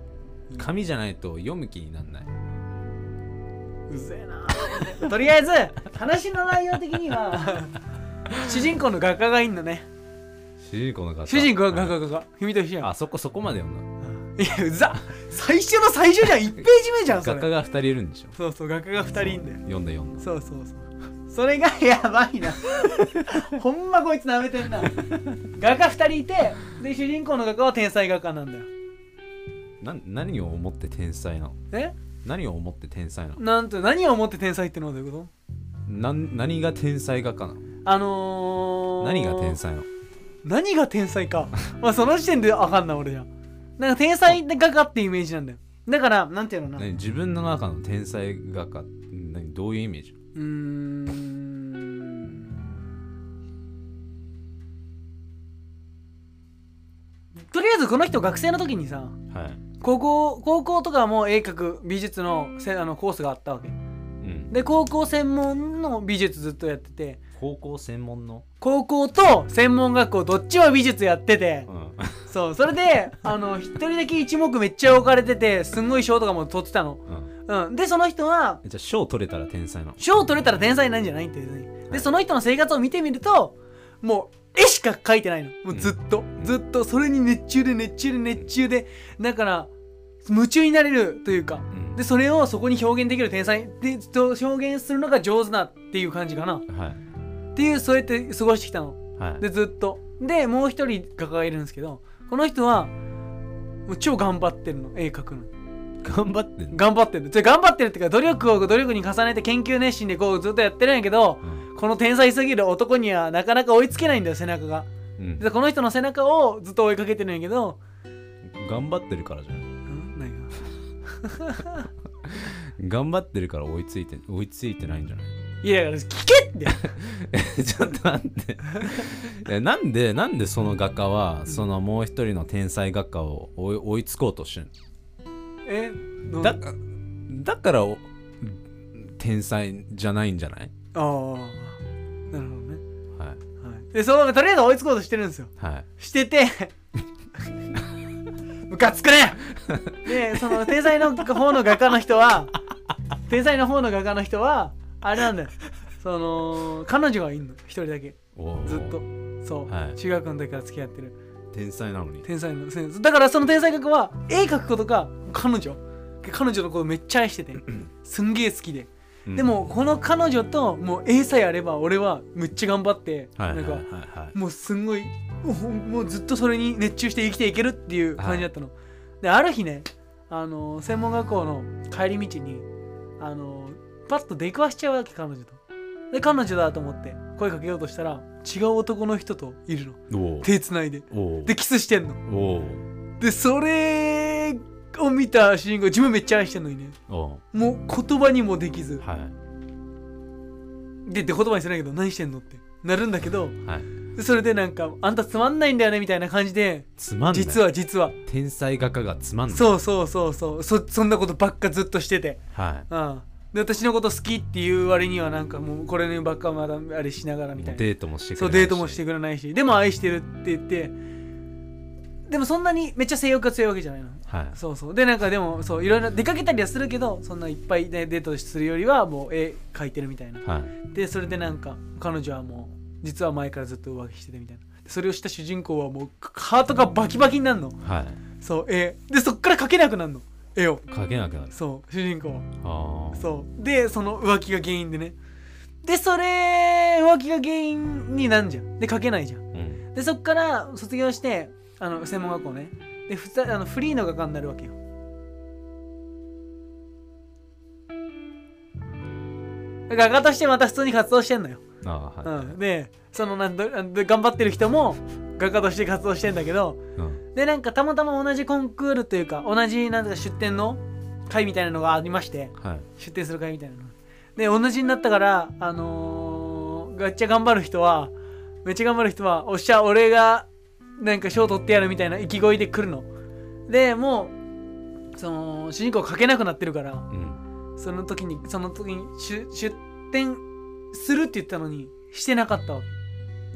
紙じゃないと読む気になんない。うぜえな。とりあえず話の内容的には 主人公の画家がいいんだね。主人公の方主人公が画はい家画家君と一緒やん。あそこそこまで読んいやうざ最初の最初じゃん。1ページ目じゃんそ画家が2人いるんでしょ。そうそう画家が2人いんだよ。読んだ読んだ。そうそうそうそれがやばいな。ほんまこいつなめてんな。画家2人いてで主人公の画家は天才画家なんだよ。な何を思って天才なの？え？何を思って天才なの？なんと何を思って天才ってのはどういうこなん何が天才画家なの？とあのー、何が天才なの？何が天才か。まあその時点であかんな俺じゃなんか天才画家ってイメージなんだよ。だからなんていうのな。自分の中の天才画家何どういうイメージ？ーんとりあえずこの人学生の時にさはい。高校高校とかはもう絵描く美術のせあのコースがあったわけ。うん。で高校専門の美術ずっとやってて。高校専門の？高校と専門学校どっちも美術やってて。うん。そうそれであの 一人だけ一目めっちゃ置かれててすんごい賞とかも取ってたの、うん。うん、でその人はじゃあ賞取れたら天才なの？賞取れたら天才なんじゃないってはい。でその人の生活を見てみるともう絵しか描いてないの。もうずっと、ん。ずっとそれに熱中で熱中で熱中で。だから夢中になれるというか。うん。でそれをそこに表現できる天才。でと表現するのが上手なっていう感じかな。はい。っていうそうやって過ごしてきたの。はい。でずっと。でもう一人画家がいるんですけどこの人はもう超頑張ってるの。絵描くの。頑張ってんの？頑張ってる。じゃ頑張ってるっていうか努力を努力に重ねて研究熱心でこうずっとやってるんやけどうんこの天才すぎる男にはなかなか追いつけないんだよ背中が。うん。でこの人の背中をずっと追いかけてるんやけど。頑張ってるからじゃない？ん？何が？頑張ってるから追いついて追いついてないんじゃない？いや聞けって。ちょっと待って。なんでなんでその画家はそのもう一人の天才画家を追い追いつこうとしてんの？だだからお天才じゃないんじゃない？ああなるほどね。はい。はい。でそうとりあえず追いつこうとしてるんですよ。はい。してて。ムカつくね。でその天才の方の画家の人は 天才の方の画家の人はあれなんだよ。その彼女がいんの。一人だけ。ずっと。そう、はい。中学の時から付き合ってる。天才なのに。天才のだからその天才画家は絵描くことが彼女。彼女のことめっちゃ愛してて。すんげえ好きで、うん。でもこの彼女ともう絵さえあれば俺はめっちゃ頑張って、なんかはいもうすんごいもうずっとそれに熱中して生きていけるっていう感じだったの、である日ねあの専門学校の帰り道にあのパッと出くわしちゃうわけ彼女と。で彼女だと思って声かけようとしたら違う男の人といるの。手つないで。でキスしてんの。でそれを見た主人公自分めっちゃ愛してんのにね。おもう言葉にもできず。ーはい。でって言葉にするんだけど何してんのって。なるんだけどはい。でそれでなんかあんたつまんないんだよねみたいな感じでつまんない。実は実は。天才画家がつまんない。そうそうそうそう。そそんなことばっかずっとしてて。はい。うん。で私のこと好きっていう割にはなんかもうこればっかまだあれしながらみたいな。デートもしてくれないし。デートもしてくれないし。でも愛してるって言ってでもそんなにめっちゃ性欲が強いわけじゃないの。はい。そうそう。でなんかでもそういろいろ出かけたりはするけどそんないっぱい、ね、デートするよりはもう絵描いてるみたいな。はい。でそれでなんか彼女はもう実は前からずっと浮気しててみたいな。でそれをした主人公はもうハートがバキバキになるの。はい。そう絵。でそっから描けなくなるの。絵を。描けなくなる。そう主人公は。ああそう。でその浮気が原因でね。でそれ浮気が原因になんじゃん。で描けないじゃん。うん。でそっから卒業してあの専門学校ね。でふたあのフリーの画家になるわけよ。画家としてまた普通に活動してんのよ、ああはいうん、でそのなんどで頑張ってる人も画家として活動してんだけどうん。でなんかたまたま同じコンクールというか同じなんか出展の会みたいなのがありましてはい。出展する会みたいなの。で同じになったからあのー、めっちゃ頑張る人はめっちゃ頑張る人はおっしゃ俺がなんか賞取ってやるみたいな意気込みで来るの。でもうその主人公書けなくなってるからうん。その時にその時に出出展するって言ったのにしてなかったわ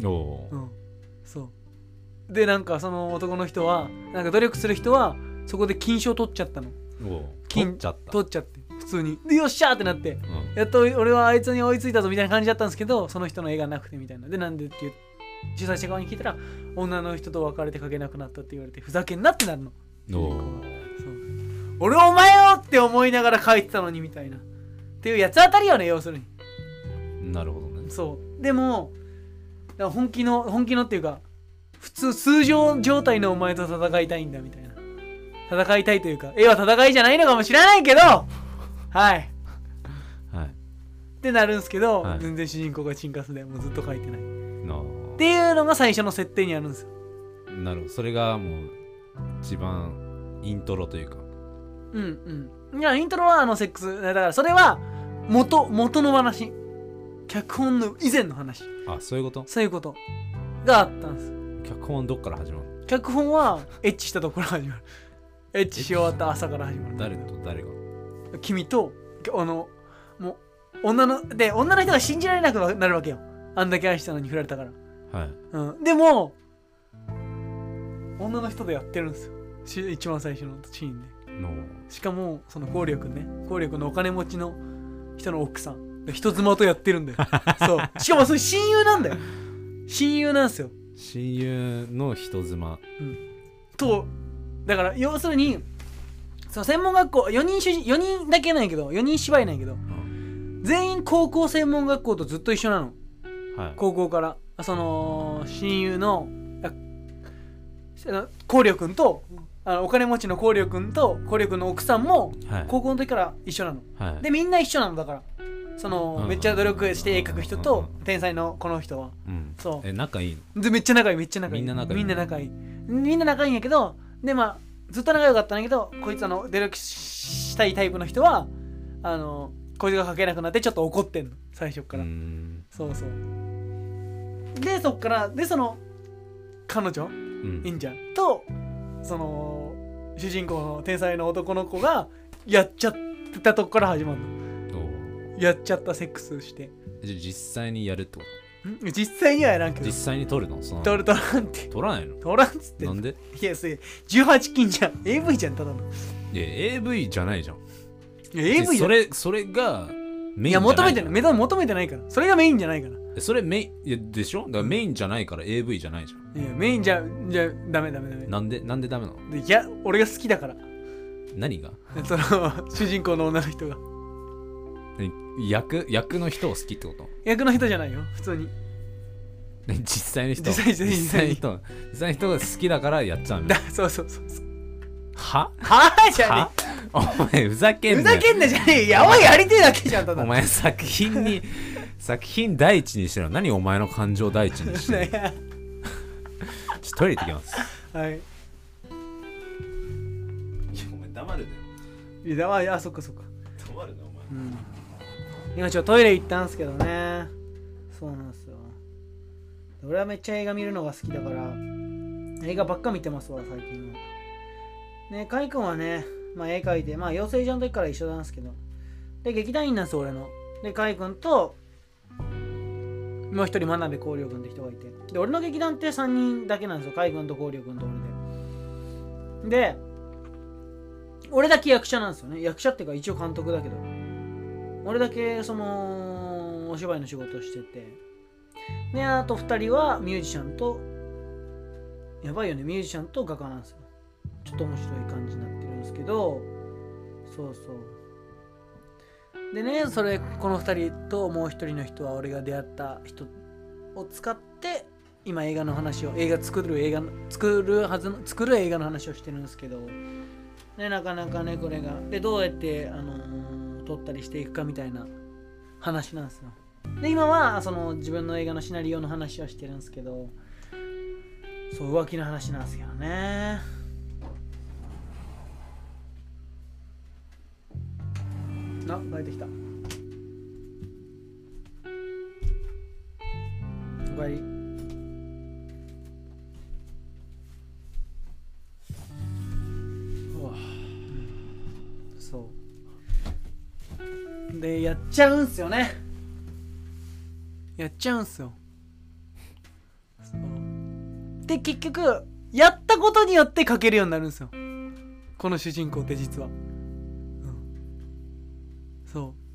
け。おうん。そう。でなんかその男の人はなんか努力する人はそこで金賞取っちゃったの。金取っちゃった。取っちゃって普通に。でよっしゃーってなってうん。やっと俺はあいつに追いついたぞみたいな感じだったんですけどその人の絵がなくてみたいな。でなんでって言う主催者側に聞いたら女の人と別れて描けなくなったって言われてふざけんなってなるの。俺お前よって思いながら描いてたのにみたいな。っていうやつ当たりよね要するに。なるほどね。そう。でも本気の本気のっていうか普通通常状態のお前と戦いたいんだみたいな。戦いたいというか絵は戦いじゃないのかもしれないけどはい。はい。ってなるんですけど、はい。全然主人公がチンカスでもうずっと描いてないっなていうのが最初の設定にあるんですよ。なるほど。それがもう一番イントロというか。うんうん。いやイントロはあのセックス。だからそれは元元の話。脚本の以前の話。あそういうこと？そういうこと。があったんです。脚本どっから始まる？の脚本はエッチしたところから始まる。エッチし終わった朝から始まる。誰と誰が？君とあのもう女ので女の人が信じられなくなるわけよ。あんだけ愛したのに振られたから、はい。うん、でも女の人でやってるんですよ。し一番最初のシーンで。の。しかもその光力ね。光力のお金持ちの人の奥さん。で人妻とやってるんだよ。そう。しかもそれ親友なんだよ。親友なんですよ。親友の人妻。とだから要するにその専門学校4人主人4人だけなんやけど4人芝居なんやけど全員高校専門学校とずっと一緒なの。はい。高校からその親友の光陵君とあのお金持ちの光陵君と光陵君の奥さんもはい。高校の時から一緒なの。はい。でみんな一緒なのだから。その、うん。めっちゃ努力して絵描く人うん。と天才のこの人は。うん。そう。え仲いいの？でめっちゃ仲いいめっちゃ仲いい。みんな仲いいみんな仲いい。みんな仲いいんやけどでまあずっと仲良かったんやけどこいつあの努力したいタイプの人はあのこいつが描けなくなってちょっと怒ってんの。最初かうら、ん。そうそうでそっからでその彼女うん。いいんじゃんとその主人公の天才の男の子がやっちゃったとこから始まるの。おやっちゃったセックスして。実際にやるってこと？ん？実際にはやらんけど。実際に撮るの？その取る取らんって。撮らないの？取らんっつってなんで？いやそれ18禁じゃん。AV じゃんただの。いや AV じゃないじゃん。いや AV じゃん。それそれがメインいや求めてない。求めてないから。それがメインじゃないからそれメインでしょ？だからメインじゃないから AV じゃないじゃん。いやメインじゃじゃダメダメダメ。なんでなんでダメなの？でいや俺が好きだから。何が？その 主人公の女の人が。え役役の人を好きってこと？役の人じゃないよ普通に。ね実際の人？実際実際実際の人？実際の人が好きだからやっちゃうの？だそうそうそう。そうは？は？あじゃねは？お前ふざけえふんなよ。ざけんなじゃねえ。やばいやりてえだけじゃんただ。お前作品に作品第一にしてるの。何お前の感情第一にしてる ね。ちょっとトイレ行ってきます。はい。いやお前黙るいやああそっかそっか。黙るなお前。うん。今ちょっとトイレ行ったんすけどね。そうなんですよ。俺はめっちゃ映画見るのが好きだから。映画ばっか見てますわ最近は。ねカイ君はねまあ絵描いてまあ養成所の時から一緒なんですけど。で劇団員なんです俺の。でカイ君ともう一人真鍋光陵君って人がいて。で俺の劇団って3人だけなんですよ。カイ君と光陵君と俺で。で俺だけ役者なんですよね。役者っていうか一応監督だけど。俺だけそのお芝居の仕事をしてて。であと2人はミュージシャンとやばいよね。ミュージシャンと画家なんですよ。ちょっと面白い感じになってるんですけど。そうそう。でねそれこの2人ともう1人の人は俺が出会った人を使って今映画の話を映画作る映画の作るはずの作る映画の話をしてるんですけどねなかなかねこれがでどうやってあのー撮ったりしていくかみたいな話なんですよ。で今はその自分の映画のシナリオの話をしてるんですけどそう浮気の話なんですけどね。あ帰ってきた。おかえり。うわ。そう。でやっちゃうんすよね。やっちゃうんすよ。で結局やったことによって書けるようになるんですよ。この主人公って実は、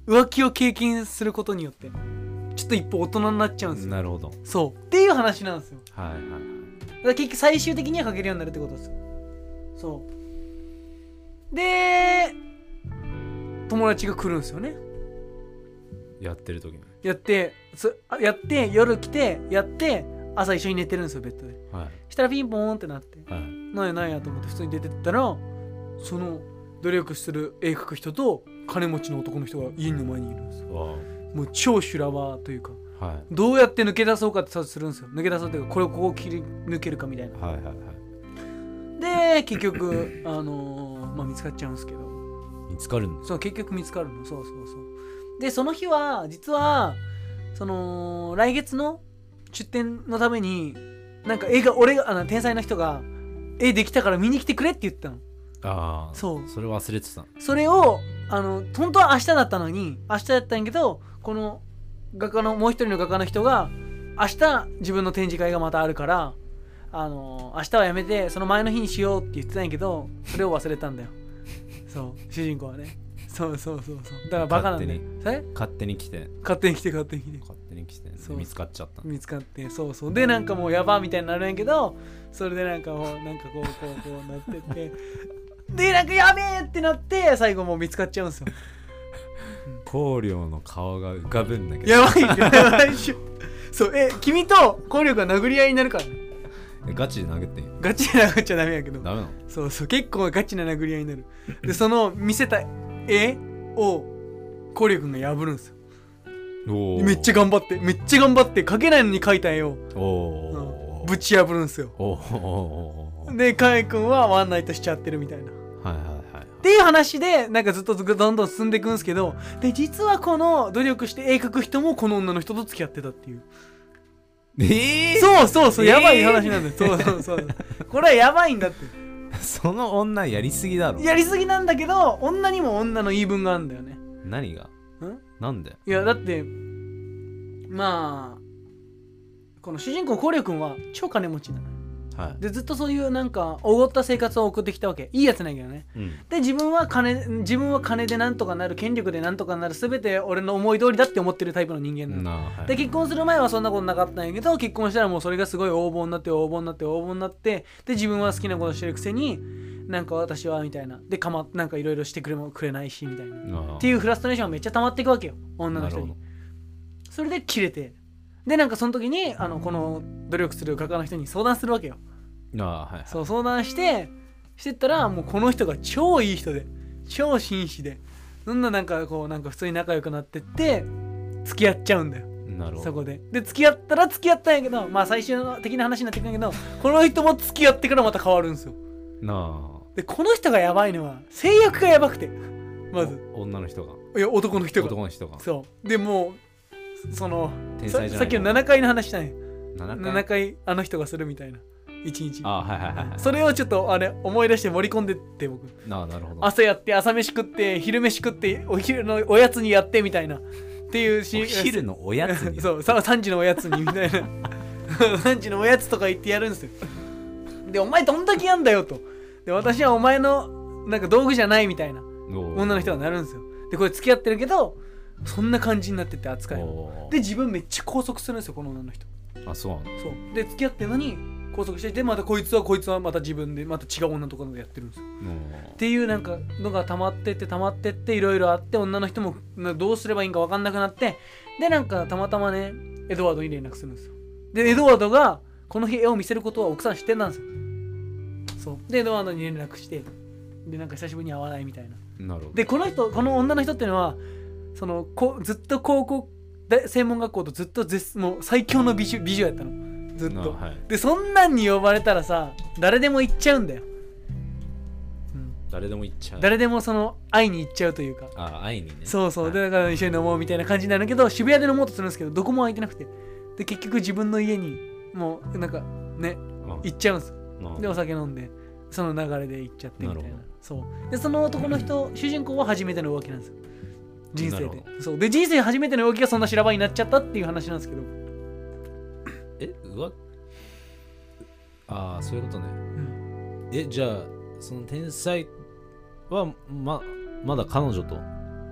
浮気を経験することによってちょっと一歩大人になっちゃうんですよ。なるほど。そう。っていう話なんですよ。はいはいはい。だから結局最終的には書けるようになるってことですよ。そう。で友達が来るんですよね。やってる時に。やってそあやって夜来てやって朝一緒に寝てるんですよベッドで。はい。したらピンポーンってなってはい。なんやなんやと思って普通に出てったらその努力する絵描く人と金持ちの男の人が家の前にいるんですよ。わもう超修羅場というかあはい。どうやって抜け出そうかってさするんですよ。抜け出そうっていうかこれをここ切り抜けるかみたいな。はいはいはい。で結局 あのーまあ見つかっちゃうんですけど。見つかるんだそう結局見つかるの。そうそうそう。でその日は実はその来月の出店のためになんか絵が俺があの天才の人が絵できたから見に来てくれって言ったの。ああそう。それ忘れてたそれをあの本当は明日だったのに明日だったんやけどこの画家のもう一人の画家の人が明日自分の展示会がまたあるからあの明日はやめてその前の日にしようって言ってたんやけどそれを忘れたんだよ。そう主人公はね。そうそうそうそう。だからバカなんだよえ？勝手に来て。勝手に来て勝手に来て。勝手に来てでそう。見つかっちゃった。見つかってそうそう。でなんかもうやばみたいになるんやけどそれでなんかもうなんかこうこうこうなってって でなんかやべえってなって最後もう見つかっちゃうんですよ。光陵の顔が浮かぶんだけど。やばいよやばいっしょ。そうえ君と効力が殴り合いになるからね。えガチで殴っていい？ガチで殴っちゃダメやけど。ダメなの？そうそう結構ガチな殴り合いになる。でその見せた絵を効力が破るんですよ。おー。めっちゃ頑張ってめっちゃ頑張って描けないのに描いた絵をおー。ぶち破るんですよ。おーおーおーおーでカイ君はワンナイトしちゃってるみたいな。はいはいはいっていう話でなんかずっとどんどん進んでいくんですけどで実はこの努力して絵描く人もこの女の人と付き合ってたっていう。ええそうそうそうえーやばい話なんだよ、そうそうそう。これはやばいんだって。その女やりすぎだろ。やりすぎなんだけど女にも女の言い分があるんだよね。何が？ん？なんで？いやだってまあこの主人公コリョ君は超金持ちな。のよはい。でずっとそういうなんかおごった生活を送ってきたわけ。いいやつなんやけどね。うん。で自分は金自分は金でなんとかなる権力でなんとかなる全て俺の思い通りだって思ってるタイプの人間なの、はい。で結婚する前はそんなことなかったんやけど結婚したらもうそれがすごい横暴になって横暴になって横暴になってで自分は好きなことしてるくせになんか私はみたいな。でかまなんかいろいろしてくれもくれないしみたいな。っっていうフラストレーションがめっちゃ溜まっていくわけよ。女の人に。それで切れてでなんかその時にあのこの努力する画家の人に相談するわけよ。どああはいはい。そう相談してしてったらもうこの人が超いい人で超紳士でそんななんかこうなんか普通に仲良くなってって付き合っちゃうんだよ。なるほど。そこで。で付き合ったら付き合ったんやけどまあ最終的な話になってくるんやけどこの人も付き合ってからまた変わるんですよ。なでこの人がやばいのは性欲がやばくてあまず。お女の人が。いや男の人が。男の人が。そう。でもうそのさ天才さっきの7回の話したんや7 7回あの人がするみたいな。1日。あはいはいはいはい。それをちょっとあれ思い出して盛り込んでって僕。なあなるほど。朝やって朝飯食って昼飯食ってお昼のおやつにやってみたいな。っていうシーンお昼のおやつに？そうさ3時のおやつにみたいな。3時のおやつとか言ってやるんですよ。でお前どんだけやんだよと。で私はお前のなんか道具じゃないみたいな。女の人がなるんですよ。でこれ付き合ってるけどそんな感じになってて扱い。がおー。で自分めっちゃ拘束するんですよこの女の人。あそうなの？そう。で付き合ってるのに拘束しててまたこいつはこいつはまた自分でまた違う女のところでやってるんですよ。っていうなんかのが溜まってって溜まってっていろいろあって女の人もなどうすればいいんか分かんなくなってでなんかたまたまねエドワードに連絡するんですよ。でエドワードがこの日絵を見せることは奥さん知ってたんですよ。そう。でエドワードに連絡してでなんか久しぶりに会わないみたいな。なるほど。でこの人この女の人っていうのはそのこずっと高校で専門学校とずっと絶もう最強の美女美女やったの。ずっと、あはい。でそんなんに呼ばれたらさ誰でも行っちゃうんだよ、うん、誰でも行っちゃう。誰でもその会いに行っちゃうというか。あ会いにね。そうそう、はい。でだから一緒に飲もうみたいな感じになるけど渋谷で飲もうとするんですけどどこも空いてなくて。で結局自分の家にもうなんかねあ行っちゃうんです。でお酒飲んでその流れで行っちゃってみたいな。そう。でその男の人主人公は初めての浮気なんですよ人生で。そう。で人生初めての浮気がそんな修羅場になっちゃったっていう話なんですけど、えうわ？ああそういうことね。うん。えじゃあその天才はままだ彼女と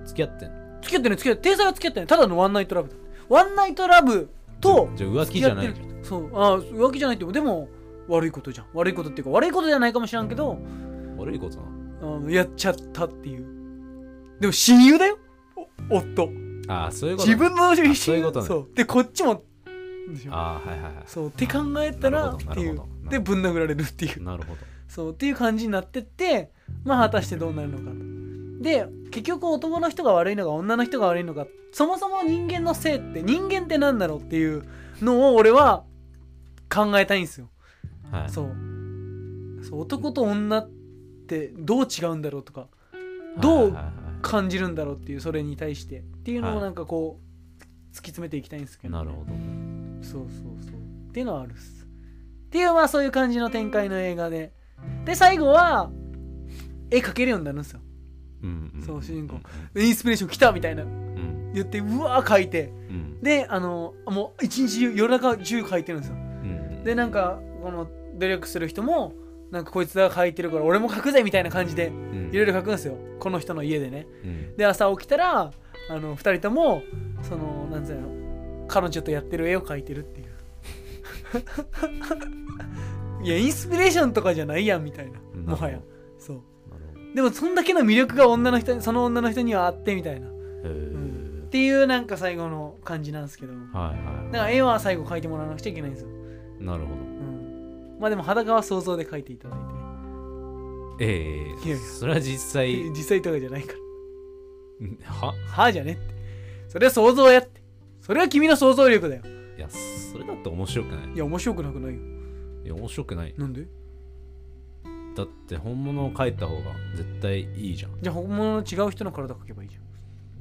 付き合ってんの？付き合ってない付き合って天才は付き合ってない。ただのワンナイトラブ。だワンナイトラブとじゃあ浮気じゃないそう。あー浮気じゃないってでも悪いことじゃん。悪いことっていうか悪いことじゃないかもしれんけど、悪いことなうんやっちゃったっていう。でも親友だよ。お夫。ああそういうこと自分の親友そういうことね。そう。でこっちも。ああはいはいはそう。って考えたらっていう。でぶん殴られるっていう。いなるほど。そう。っていう感じになってってまあ果たしてどうなるのかと。で結局男の人が悪いのか女の人が悪いのか。そもそも人間の性って人間って何だろうっていうのを俺は考えたいんですよ。はい。そう。そう。男と女ってどう違うんだろうとか。どう感じるんだろうっていうそれに対して。っていうのをはいなんかこう突き詰めていきたいんですけど、なるほど。そうそうそう。っていうのはあるっす。っていうまあそういう感じの展開の映画で。で最後は絵描けるようになるんですよ。うんうん。そう主人公。でインスピレーション来たみたいな。うん。言ってうわー描いて。うん。であのもう一日中夜中中描いてるんですよ。うん。でなんかこの努力する人もなんかこいつが描いてるから俺も描くぜみたいな感じでうん。いろいろ描くんですよ。この人の家でね。うん。で朝起きたらあの2人ともそのなんつうの彼女とやってる絵を描いてるっていう。いやインスピレーションとかじゃないやんみたいな。うん。もはや。そう。でもそんだけの魅力が女の人にその女の人にはあってみたいな。っへー。ていうなんか最後の感じなんですけどだはいはから絵は最後描いてもらわなくちゃいけないんですよ、いなるほど。うん、まあでも裸は想像で描いていただいてええ。いやいや。それは実際。実際とかじゃないから。う んは？はあじゃねって。それは想像やって。それは君の想像力だよ。いやそれだって面白くない？いや面白くなくないよ。いや面白くない。なんで？だって本物を描いた方が絶対いいじゃん。じゃあ本物の違う人の体描けばいいじゃ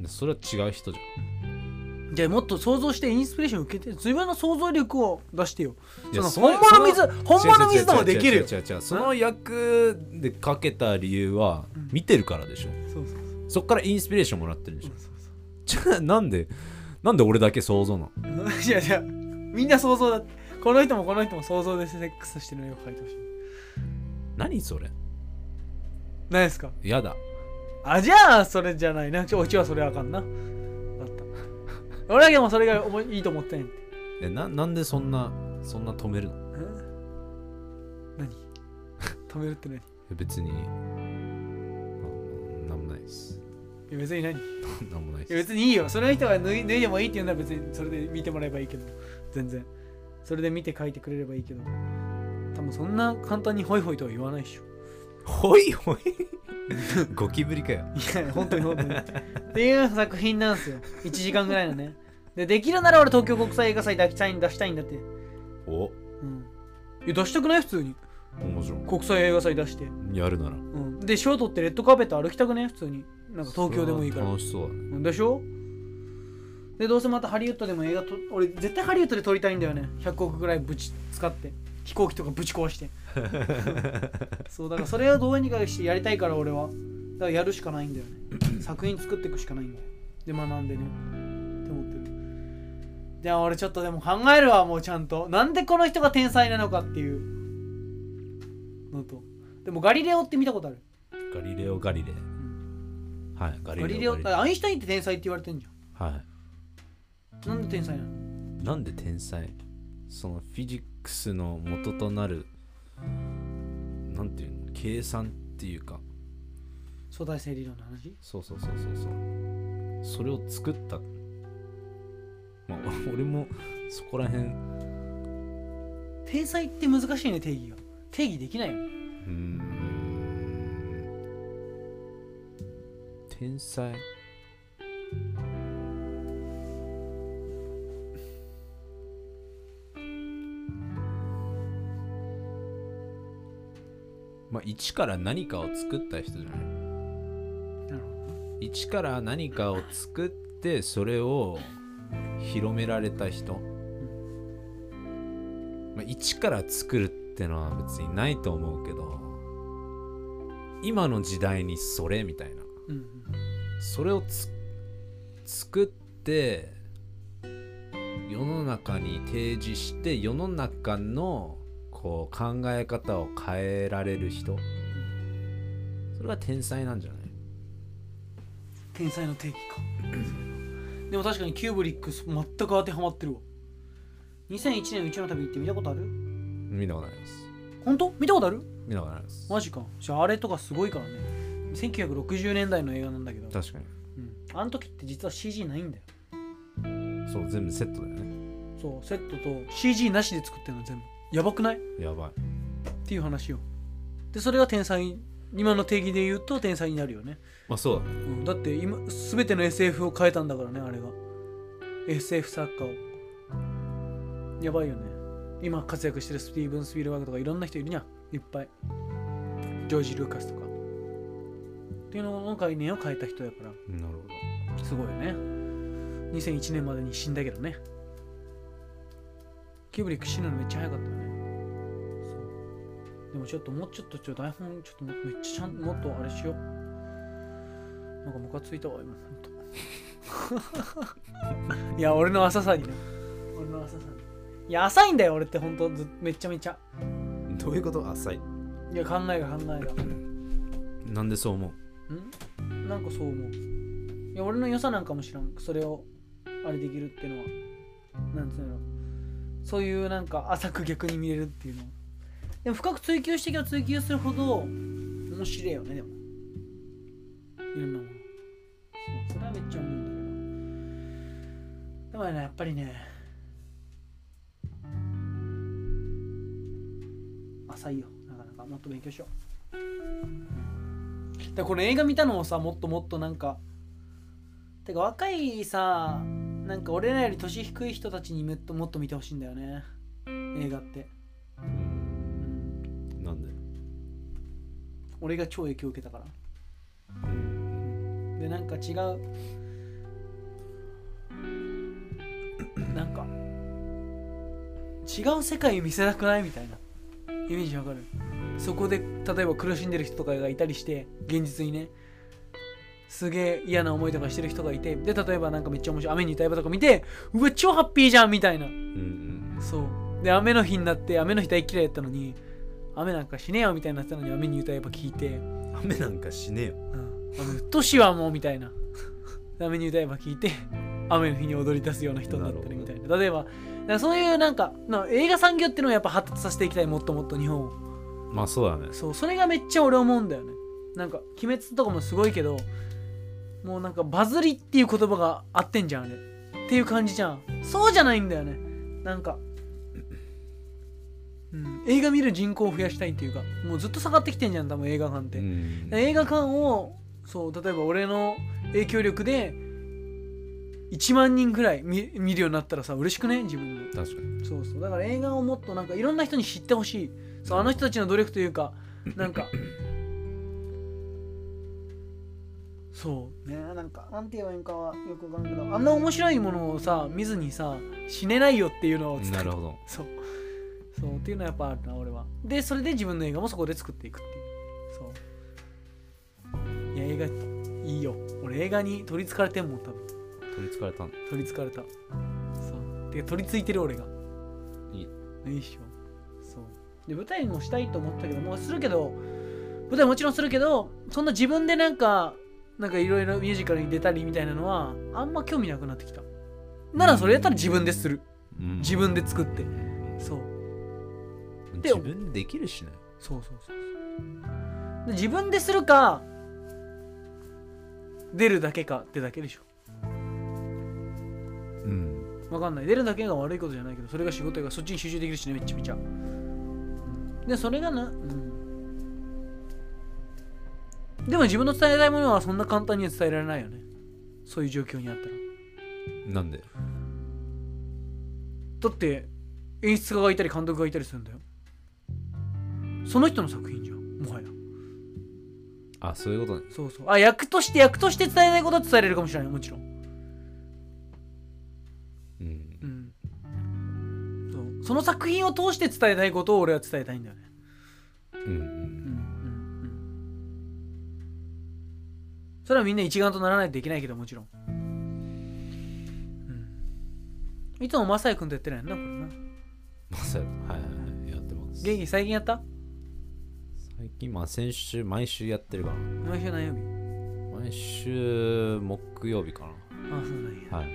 でそれは違う人じんじゃあもっと想像してインスピレーション受けて自分の想像力を出してよ。その本物水本物水でもできるよ。その役で描けた理由はうん。見てるからでしょ。そうそうそっからインスピレーションもらってるでしょ。そうじゃあなんでなんで俺だけ想像なの？いやいやみんな想像だこの人もこの人も想像でセックスしてる絵を描いてほしい。何それ？何ですか？やだ。あじゃあそれじゃないな。うちはそれあかんな俺だけもそれが思いいいと思ってん。ってえななんでそんなそんな止めるの？何？止めるって何？いえ別に。ななんもないです。や別に何？い なんもないです。や別にいいよ。その人が脱い脱いでもいいって言うなら別にそれで見てもらえばいいけど。全然。それで見て書いてくれればいいけど。多分そんな簡単にホイホイとは言わないでしょ。ほいほい ゴキブリかよ。いや本当に本当に。っていう作品なんですよ。1時間ぐらいのね。でできるなら俺東京国際映画祭出したいん出したいんだって。お。うん。いや出したくない？普通に。面白国際映画祭出して、いやるなら。うん、で賞取ってレッドカーペット歩きたくね普通に。なんか東京でもいいから。楽しそうだね。うん。でしょ？でどうせまたハリウッドでも映画と俺絶対ハリウッドで撮りたいんだよね。100億ぐらいぶち使って。飛行機とかぶち壊して そうだからそれをどうにかしてやりたいから俺は。だからやるしかないんだよね。作品作っていくしかないんだよ。で学んでね。って思ってるでも俺ちょっとでも考えるわもうちゃんと。なんでこの人が天才なのかっていうのと。でもガリレオって見たことある？ガリレオ・ガリレイはいガリレオガリレオアインシュタインって天才って言われてんじはゃん。なんで天才なの？いなんで天才？そのフィジックスの元となるなんていうの計算っていうか。相対性理論の話？そうそうそうそうそう。それを作った。まあ 俺もそこら辺。う天才って難しいね定義が。定義できないよ。ねーん。天才まあ一から何かを作った人じゃない。一から何かを作ってそれを広められた人、まあ、一から作るってのは別にないと思うけど今の時代にそれみたいな。どうんうん。それをつ作って世の中に提示して世の中のこう考え方を変えられる人。それは天才なんじゃない？天才の定義か。でも確かにキューブリックス全く当てはまってるわ。2001年宇宙の旅って見たことある？見たことないです。本当？見たことある？見たことないです。マジか。じゃああれとかすごいからね。1960年代の映画なんだけど、確かに。うん、あの時って実は CG ないんだよ。そう全部セットだよね。そうセットと CG なしで作ってるの全部やばくない？っやばい。ていう話よ。でそれが天才。今の定義で言うと天才になるよね。まあそうだね。うん、だって今全ての SF を変えたんだからねあれが。SF 作家を。やばいよね。今活躍してるスティーブン・スピルバーグとかいろんな人いるじゃん。いっぱい。ジョージ・ルーカスとか。っていうのの概念を変えた人やから。なるほすごいよね。2001年までに死んだけどねキューブリック死ぬのめっちゃ早かったよね。そう。でもちょっともうちょっとちょ台本ちょっともめっちゃちゃんもっとあれしよう。なんかムカついたわ今ほんと。いや俺の浅さにね。俺の浅さに。いや浅いんだよ俺ってほんとずめっちゃめちゃ。どどういうこと？浅い。いや考えが考えが。なんでそう思ん？なんかそう思う。いや俺の良さなんかも知らん。それをあれできるっていうのは。なんつうの？そういうなんか浅く逆に見れるっていうの。でも深く追求していけば追求するほど面白いよねでも。いろんなもの。そうそれはめっちゃ思うんだけど。でもねやっぱりね浅いよ。なかなか。もっと勉強しよう。でこの映画見たのをさもっともっとなんか。てか若いさなんか俺らより年低い人たちにもっともっと見てほしいんだよね。映画って。ううん。なんで？俺が超影響を受けたから。でなんか違う。なんか違う世界見せたくない？みたいな。イメージわかる？そこで例えば苦しんでる人とかがいたりして現実にねすげえ嫌な思いとかしてる人がいてで例えばなんかめっちゃ面白い雨に歌えばとか見てうわ超ハッピーじゃんみたいな。うんそう。で雨の日になって雨の日大嫌いやったのに雨なんかしねえよみたいになってたのに雨に歌えば聞いて。うん雨なんかしねえよ。うん、うっとうしいわもうみたいな。雨に歌えば聞いて雨の日に踊り出すような人になってるみたいな。例えばそういうなんかな映画産業っていうのをやっぱ発達させていきたいもっともっと日本を。まあそうだね。そうそれがめっちゃ俺思うんだよね。なんか鬼滅とかもすごいけどもうなんかバズりっていう言葉が合ってんじゃんあれ。っていう感じじゃん。そうじゃないんだよね。なんかうん、映画見る人口を増やしたいっていうかもうずっと下がってきてんじゃん多分映画館って、うん。映画館をそう例えば俺の影響力で1万人ぐらい見見るようになったらさ嬉しくね自分で確かに。そうそう。だから映画をもっとなんかいろんな人に知ってほしい。そうあの人たちの努力というかなんか そうね。なんかなんて言えばいいのかはよくわかんないけどあんな面白いものをさ見ずにさ死ねないよっていうのを伝えなるほど。そう。そうっていうのはやっぱあるな俺は。でそれで自分の映画もそこで作っていくっていう。そう。いや映画いいよ。俺映画に取りつかれてんもん多分。取りつかれたん。だ取りつかれた。そう。で取りついてる俺が。いい。いいっしょ。そう。で舞台もしたいと思ったけどもうするけど舞台もちろんするけどそんな自分でなんかなんかいろいろミュージカルに出たりみたいなのはあんま興味なくなってきた。ならそれやったら自分でする。うん。自分で作って。そう。で自分できるしね。そうそうそうそう。で自分でするか出るだけかってだけでしょ。うん。わかんない。出るだけが悪いことじゃないけどそれが仕事やからそっちに集中できるしねめっちゃめちゃ、うん。でそれがな、うん、でも自分の伝えたいものはそんな簡単には伝えられないよね。そういう状況にあったら。なんで？だって演出家がいたり監督がいたりするんだよ。その人の作品じゃんもはや。あそういうことね。そうそう。あ役として役として伝えないことは伝えれるかもしれない。もちろん。うん。うん。そう。その作品を通して伝えたいことを俺は伝えたいんだよね。うんそれはみんな一丸とならないといけないけどもちろん。うん。いつもマサイ君とやってないよなこれな。まさはいはいはいやってます。元気最近やった？最近まあ先週毎週やってるから毎週何曜日？毎週木曜日かあそうなんや。なはい。へ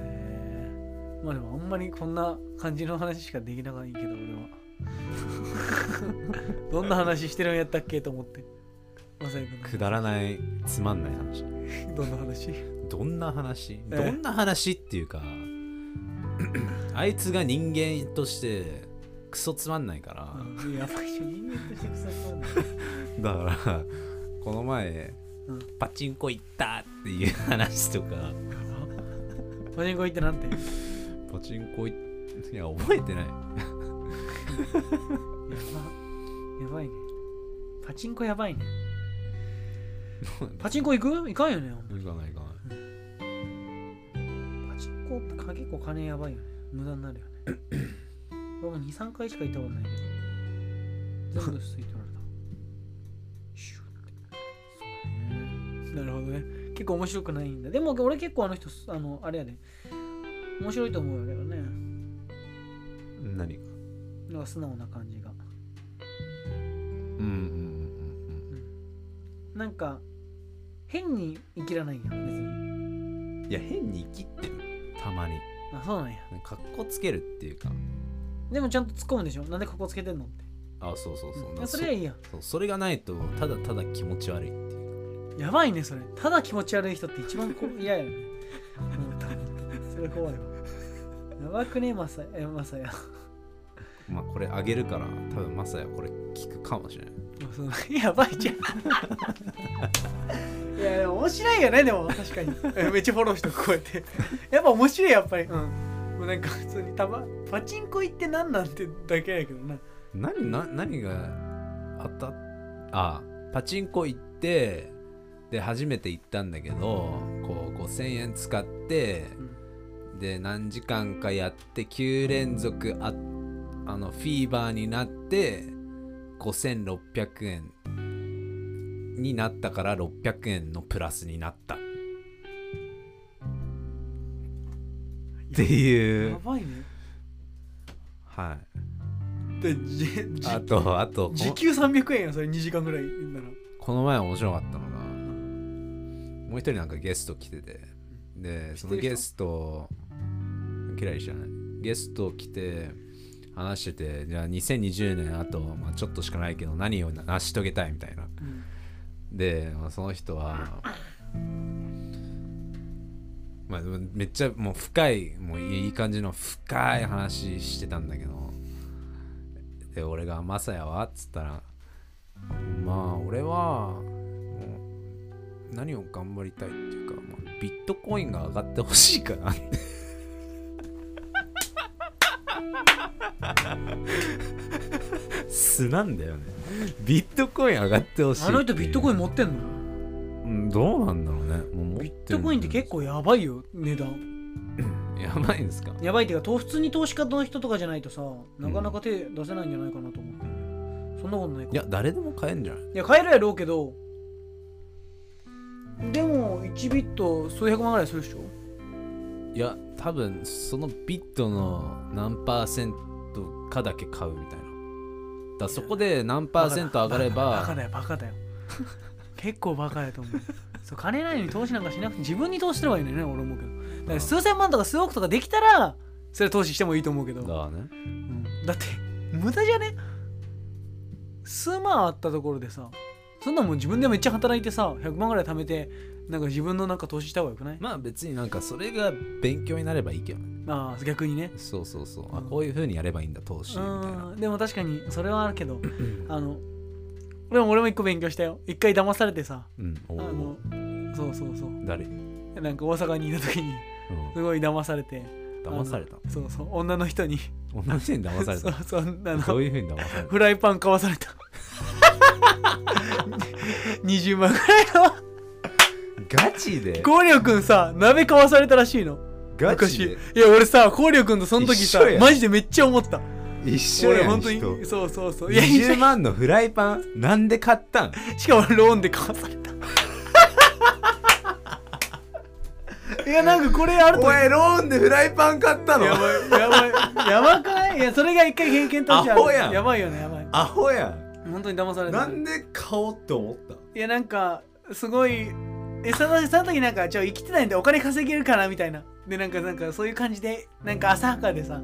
えまあでもあんまりこんな感じの話しかできなかったけど俺は。どんな話してるんやったっけと思ってマサイ君のくだらないつまんない話。どんな話？どんな話？えどんな話っていうか あいつが人間としてクソつまんないから。うん。やばいし人間として腐そうな だからこの前、うん。パチンコ行ったっていう話とか。パチンコ行ってなんて？パチンコ行っいや覚えてない。やば。やばいね。パチンコやばいね パチンコ行く？行かんよね行かない行かない。パチンコってか結構金やばいよね。無駄になるよね。俺も23回しか行ったことないけど。全部吸い取られたシュッて。そうねなるほどね。結構面白くないんだ。でも俺結構あの人あのあれやで。面白いと思うよけどね。何が？なんか素直な感じが。うんうん。うん。なんか変に生きらないやん別に。うんいや変に生きってる。たまに。あそうなんや。かっこつけるっていうか。でもちゃんと突っ込むでしょ？なんでここつけてんのって。あそうそうそう、いやそれはいいやん。そうそれがないとただただ気持ち悪いっていうやばいねそれ。ただ気持ち悪い人って一番こ 嫌やよね。うんそれ怖いわ。やばくねマサえマサヤ。まあこれあげるから多分マサヤこれ聞くかもしれないやばいじゃん いやでも面白いよねでも。確かに。え めっちゃフォローしてこうやって。やっぱ面白いやっぱり。うん。もうなんか普通にたまパチンコ行って何なんてだけやけどな。何な何があった？あパチンコ行ってで初めて行ったんだけどこう5000円使って、で何時間かやって9連続ああのフィーバーになって5600円になったから600円のプラスになった。っていう。やばいね。はい。でじじあとあとこ時給300円やそれ2時間ぐらいなら。この前面白かったのがもう一人なんかゲスト来てて。でそのゲスト嫌いじゃない。ゲスト来て話しててじゃあ2020年あと、まあ、ちょっとしかないけど何を成し遂げたいみたいな。うんで、まあ、その人はまあめっちゃもう深いもういい感じの深い話してたんだけどで俺が「マサヤは?」っつったら「まあ俺はもう何を頑張りたいっていうか、まあ、ビットコインが上がってほしいかな」って素なんだよね。ビットコイン上がってほしいあの人ビットコインン持ってんのうんどうなんだろうね。もうビットコインって結構やばいよ値段。やばいんですか？やばいっていうかと普通に投資家の人とかじゃないとさなかなか手出せないんじゃないかなと思って、そんなことないかいや誰でも買えんじゃない？いや買えるやろうけどでも1ビット数百万ぐらいするでしょ？いや多分そのビットの何パーセントかだけ買うみたいなだそこで何パーセント上がれバカばだよバカだよ。結構バカやと思う。そう金ないのに投資なんかしなくて自分に投資すればいいのよね俺思うけど。だから数千万とか数億とかできたらそれ投資してもいいと思うけど、だね。うん。だって無駄じゃね？数万あったところでさそんなもん自分でめっちゃ働いてさ100万ぐらい貯めてなんか自分のなんか投資した方がよくない？まあ別になんかそれが勉強になればいいけどね。ああ逆にね。そうそうそう。あうん。こういう風にやればいいんだ投資みたいな。うん。でも確かにそれはあるけどあのでも俺も一個勉強したよ。一回騙されてさ。うん。あのそうそうそう。誰、なんか大阪にいた時にすごい騙されて。騙された？そうそう。女の人に。同じに騙され そうたそう。あのどういう風に騙された？フライパン買わされた。20万ぐらいのガチで？ゴリョくんさ鍋買わされたらしいの。ガチで？昔。いや俺さゴリョくんとその時さ一緒やマジでめっちゃ思った。一緒やん俺本当に人。そうそうそう。いやい20や万のフライパン？なんで買ったん？しかも俺ローンで買わされた。いやなんかこれあるとお前ローンでフライパン買ったの？やばいやばいやばくない？いやそれが一回偏見としてある。アホやん。やばいよねやばい。アホやん。本当に騙された。なんで買おうって思った？いやなんかすごいえそのその時なんかちょ生きてないんでお金稼げるかなみたいな。でなんかなんかそういう感じでなんか浅はかでさ。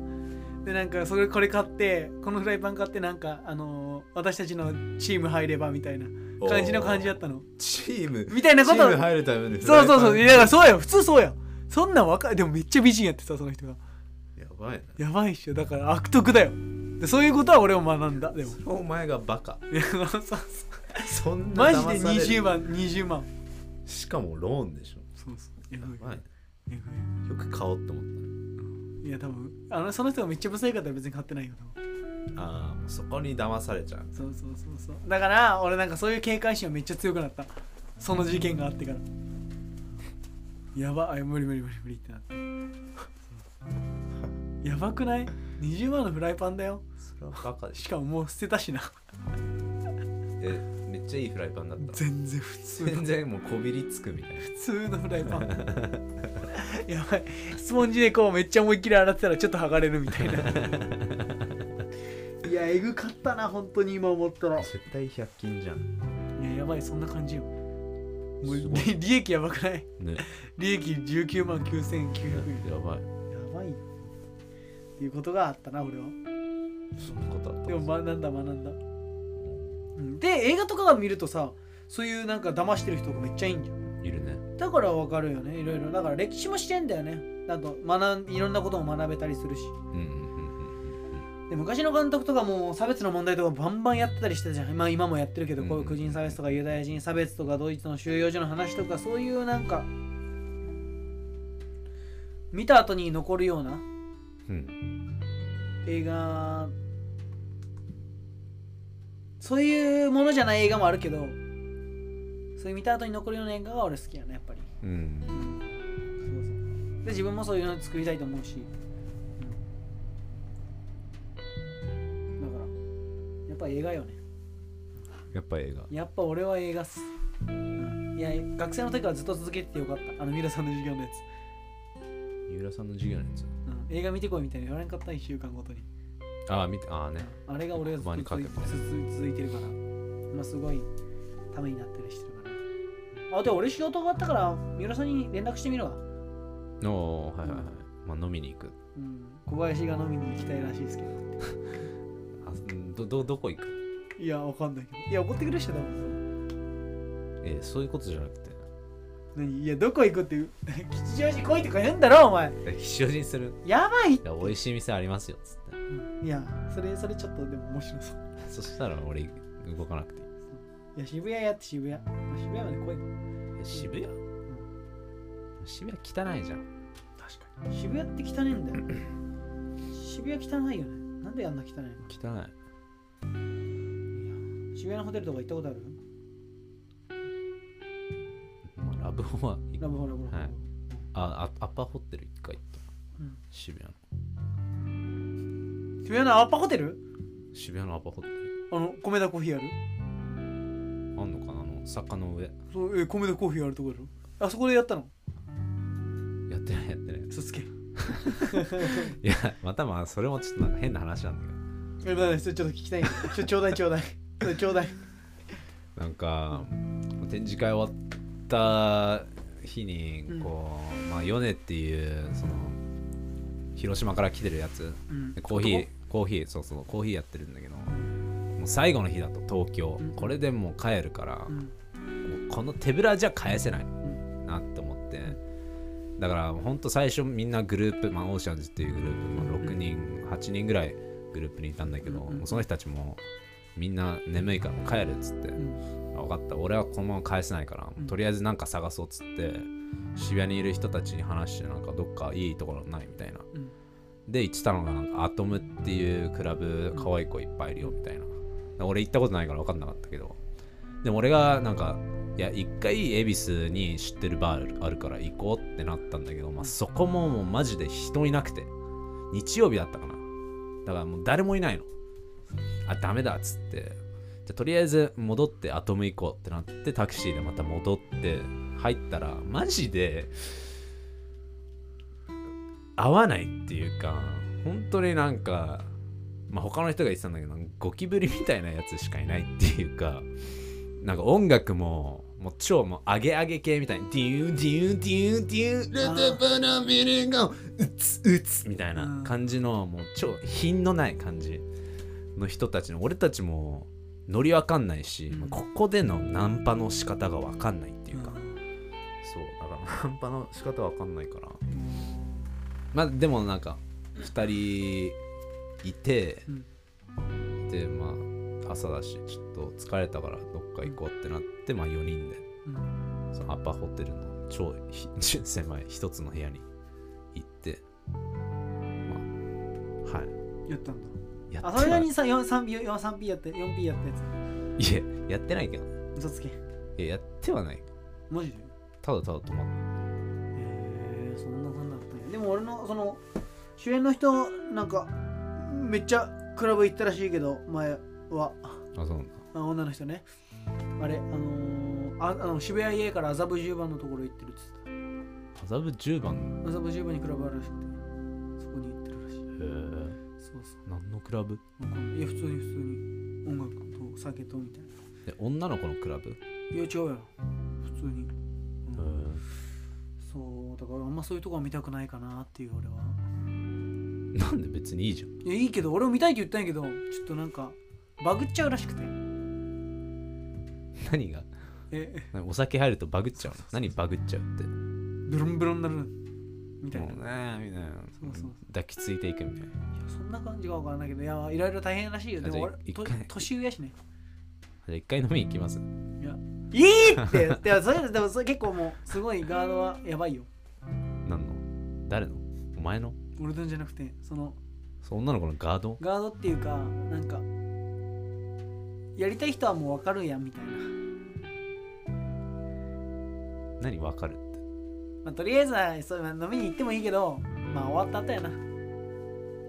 でなんかそれこれ買ってこのフライパン買ってなんかあのー私たちのチーム入ればみたいな感じの感じだったの。チーム？みたいなこと。チーム入るためにそうそうそう。いややだからそうや。普通そうや。そんなんわかるでもめっちゃ美人やってさその人が。ばいな。やばいっしょ。だから悪徳だよ。でそういうことは俺も学んだでも。お前がバカ。いやそうそうそんなマジで騙される。20万20万しかもローンでしょ。そうそう。やばいよく買おうって思っいや多分あのその人がめっちゃ不正かったら別に買ってないよ多分。たああそこに騙されちゃう。そうそうそうそう。だから俺なんかそういう警戒心はめっちゃ強くなった。その事件があってから。やばあ無理無理無理無理ってなって。やばくない ?20 万のフライパンだよ。それはバカでししかももう捨てたしなえめっちゃいいフライパンだった。全然普通。の全然もうこびりつくみたいな。普通のフライパン。やばい。スポンジでこうめっちゃ思いっきり洗ってたらちょっと剥がれるみたいな。いやえぐかったな本当に今思ったら。絶対100均じゃん。いややばいそんな感じよ。もう 利益やばくない？ね。利益19万9900円。やばい。やばい。っていうことがあったな俺は。そんなことあったでも学んだ学んだ、うん、で映画とかが見るとさそういうなんか騙してる人がめっちゃいいんじゃん。いるね。だからわかるよねいろいろ。だから歴史もしてんだよね。あと学んいろんなことも学べたりするし。うんうんうんうんで昔の監督とかも差別の問題とかバンバンやってたりしてたじゃん、まあ、今もやってるけど、うんこういう黒人差別とかユダヤ人差別とかドイツの収容所の話とかそういうなんか見た後に残るようなうん。映画そういうものじゃない映画もあるけどそういう見た後に残るような映画が俺好きやねやっぱり。うん。そうそう。で自分もそういうの作りたいと思うし、うん。だからやっぱ映画よね。やっぱ映画。やっぱ俺は映画っす、うん。いや学生の時からずっと続けててよかった。あのミラさんの授業のやつ、三浦さんの授業のやつ。うん、映画見てこいみたいに言われんかった1週間ごとにああ見てああね。あれが俺がずっと続い続続いてるから。今すごいためになったりしてるから。あで俺仕事があったから三浦さんに連絡してみるわ、おおはいはいはい。まあ飲みに行く。うん、小林が飲みに行きたいらしいですけど。あうんどどどこ行く？いやわかんないけど。いや怒ってくれる人だもん。えそういうことじゃなくて何？いやどこ行くっていう？吉祥寺来いとか言うんだろお前。え吉祥寺にする？やばいいや美味しい店ありますよっつって。いやそれそれちょっとでも面白そう。そしたら俺動かなくていい。いや渋谷やって渋谷。渋谷まで来いえ渋谷？渋谷汚いじゃん。確かに。渋谷って汚いんだよ。渋谷汚いよね。なんであんな汚いの？汚い。渋谷のホテルとか行ったことある？ラブホはラブホラブホはい。ああアパホテル一回行った。うん。渋谷の。渋谷のアッパホテル？渋谷のアパホテル。あの米田コーヒーある？あんのかな？あの坂の上。そうえ米田コーヒーあるところ？あそこでやったの？やってないやってない。嘘つけ。いやまたまあそれもちょっとなんか変な話なんだけど。えまだそれちょっと聞きたい。ちょちょうだいちょうだい。ちょうだい。なんか展示会終わった日にこう、まあヨネっていうその広島から来てるやつ。うん。でコーヒーコーヒーそうそうコーヒーやってるんだけどもう最後の日だと東京、うん。これでもう帰るから、うん。もうこの手ぶらじゃ返せないん。なって思って。だからほんと最初みんなグループ、まあ、オーシャンズっていうグループ、まあ、6人8人ぐらいグループにいたんだけど、その人たちもみんな眠いから帰るっつって、分かった。俺はこのまま返せないから、うん。とりあえずなんか探そうっつって渋谷にいる人たちに話してなんかどっかいいところないみたいな。うん。で言ってたのがなんかアトムっていうクラブ可愛い子いっぱいいるよみたいな。俺行ったことないから分かんなかったけど。でも俺がなんかいや一回恵比寿に知ってるバーあるから行こうってなったんだけど、まあ、そこももうマジで人いなくて。日曜日だったかな。だからもう誰もいないの。あダメだっつってじゃとりあえず戻ってアトム行こうってなってタクシーでまた戻って入ったらマジで合わないっていうか本当になんかまあ他の人が言ってたんだけどゴキブリみたいなやつしかいないっていうかなんか音楽ももう超もう上げ上げ系みたいにデューデューデューデューラタパナミリンガうつうつみたいな感じのもう超品のない感じの人たちの俺たちもノリわかんないし、うん。ここでのナンパの仕方がわかんないっていうか、うん。そうだからナンパの仕方わかんないから。まあでもなんか2人いて、でまあ朝だしちょっと疲れたからどっか行こうってなってまあ4人で。うん。そのアパホテルの超ひ 狭い一つの部屋に行ってまあはい。やったんだ。あやってない。それなりにさ 4P 4P やって 4P やったやつ。いややってないけど。嘘つけ。いややってはない。マジで？ただただ止まっへえそんな感じだったんや。でも俺のその主演の人なんかめっちゃクラブ行ったらしいけど前は。たあそうなんだ。あ女の人ね。あれあのーああの渋谷家から麻布十番のところ行ってるっつって麻布10番？た麻布十番にクラブあるらしくてそこに行ってるらしい。へえそう何のクラブ？なんかい。や普通に普通に。音楽と酒とみたいな。で女の子のクラブ？へいや違うやろ普通に、うん。えそうだからあんまそういうとこは見たくないかなっていう俺は。なんで別にいいじゃん。いやいいけど俺も見たいって言ったんやけどちょっとなんかバグっちゃうらしくて。何が？え何お酒入るとバグっちゃうの？何バグっちゃうって？ブルンブルンになるみたいな、もういねみたいなそうそう。抱きついていくみたいな。やそんな感じがわからないけど。いやいろいろ大変らしいよ。であじゃあも俺と一回。年上やしね。じゃあ一回飲みに行きます？いや。いいって！でもそれでもそれ結構もうすごいガードはやばいよ。何の？誰の？お前の？俺のじゃなくてそのそう女の子のガード？ガードっていうかなんかやりたい人はもう分かるやんみたいな、何？わかる？まあ、とりあえずはそう飲みに行ってもいいけどまあ終わった後やな。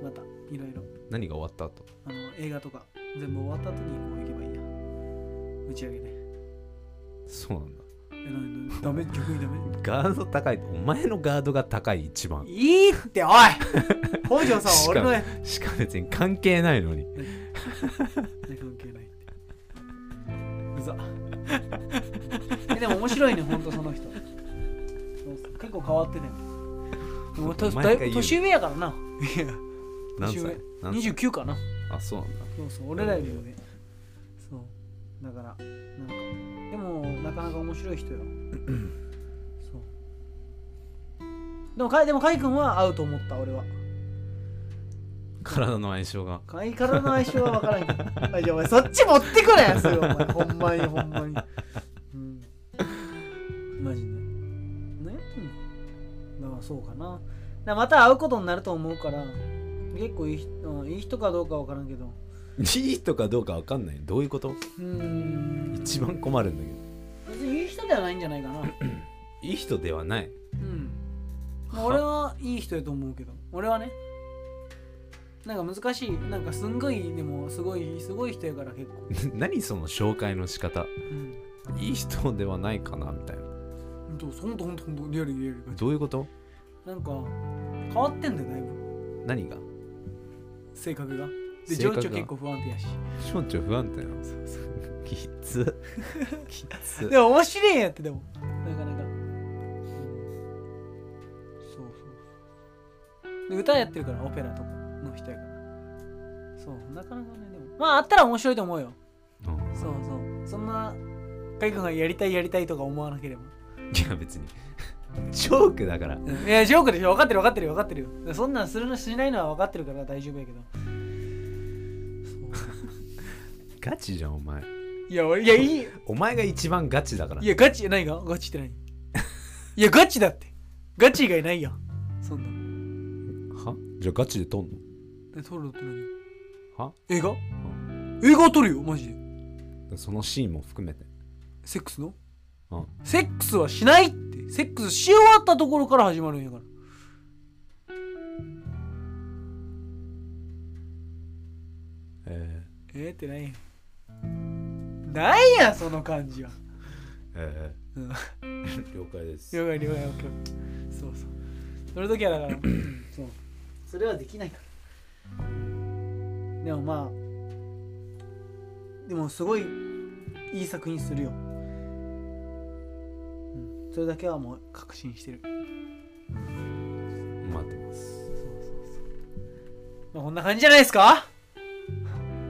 またいろいろ。何が終わった後？あの映画とか全部終わった後にこう行けばいいや。打ち上げでそうなんだ。えなにダメ？逆にダメ？ガード高い。お前のガードが高い一番。いいっておい！北条さんは俺のねしかも別に関係ないのに。関係ないって。うざ。えでも面白いねほんとその人構変わってて。で もとお前が言う。だいぶ年上やからな。いや何歳？年上。何歳？29かな。あそうなんだ。そうそう俺らより上そう。だからなんかでもなかなか面白い人よ。そう。でもかいでもカイ君は合うと思った俺は。体の相性が。カイからの相性は分からんけど。あじゃあお前そっち持ってくなやそれお前。ほんまにほんまに。うん。マジでだからそうかな。だからまた会うことになると思うから結構いい人うんいい人かどうか分からんけど。いい人かどうかわかんない。どういうこと？うーん。一番困るんだけど。別にいい人ではないんじゃないかな。いい人ではない。うん。まあ俺はいい人やと思うけど。俺はねなんか難しいなんかすんごいでもすごいすごい人やから結構。何その紹介の仕方？うん。いい人ではないかなみたいな。ほんとほんとほんとほんとリアルリアルどういうこと？なんか変わってんだよだいぶ。何が？性格が。で情緒結構不安定やし。少々不安定なの？きつ。きつ。でも面白いんやってでも。なかなか、うんそうそう。で歌やってるからオペラとかの人やから。そうなかなかねでも。まああったら面白いと思うよ。うん。そうそう。そんなカイ君がやりたいやりたいとか思わなければ。いや別にジョークだから。うん。いやジョークでしょ。分かってる分かってる分かってるよ。そんなんするのしないのは分かってるから大丈夫やけど。ガチじゃんお前。いや俺いやいい。お前が一番ガチだから。いやガチ何が？ガチって何い？やガチだって。ガチ以外ないやん。そんな。は？じゃあガチで撮んの？え撮るのって何？は？映画？映画撮るよマジで。そのシーンも含めて。セックスの？うん。セックスはしないってセックスし終わったところから始まるんやから。ええー、って何や。なんやその感じは。ー、えうん。ー、了解です。了解了解了解そうそう。その時はだから そう。それはできないから。でもまあでもすごいいい作品するよ、うん、それだけはもう確信してる。待ってます。そうそうそう。まあこんな感じじゃないですか？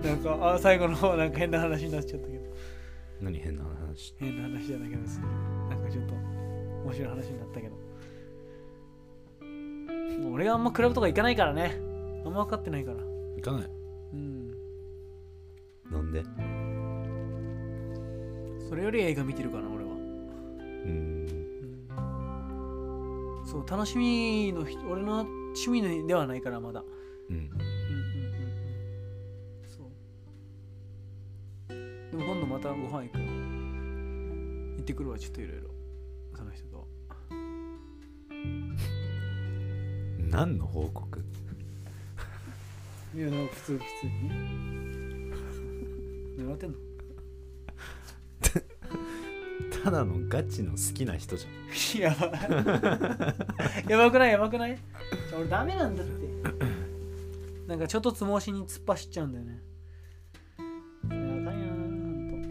なんかあ最後の方なんか変な話になっちゃったけど。何変な話？変な話じゃないけど別になんかちょっと面白い話になったけど。もう俺があんまクラブとか行かないからね。あんま分かってないから。行かない？うん。なんで？それより映画見てるかな俺は、うん、そう楽しみの俺の趣味のではないからまだ。うん。うんうんうんうん。そう。でも今度またご飯行く。行ってくるわちょっといろいろ。その人と。何の報告？いやなんか普通普通に。狙ってんの？ただのガチの好きな人じゃん。や。ば やばくない？やばくない？俺ダメなんだって。なんかちょっとつもしに突っ走っちゃうんだよね。いやあかんやなほんと。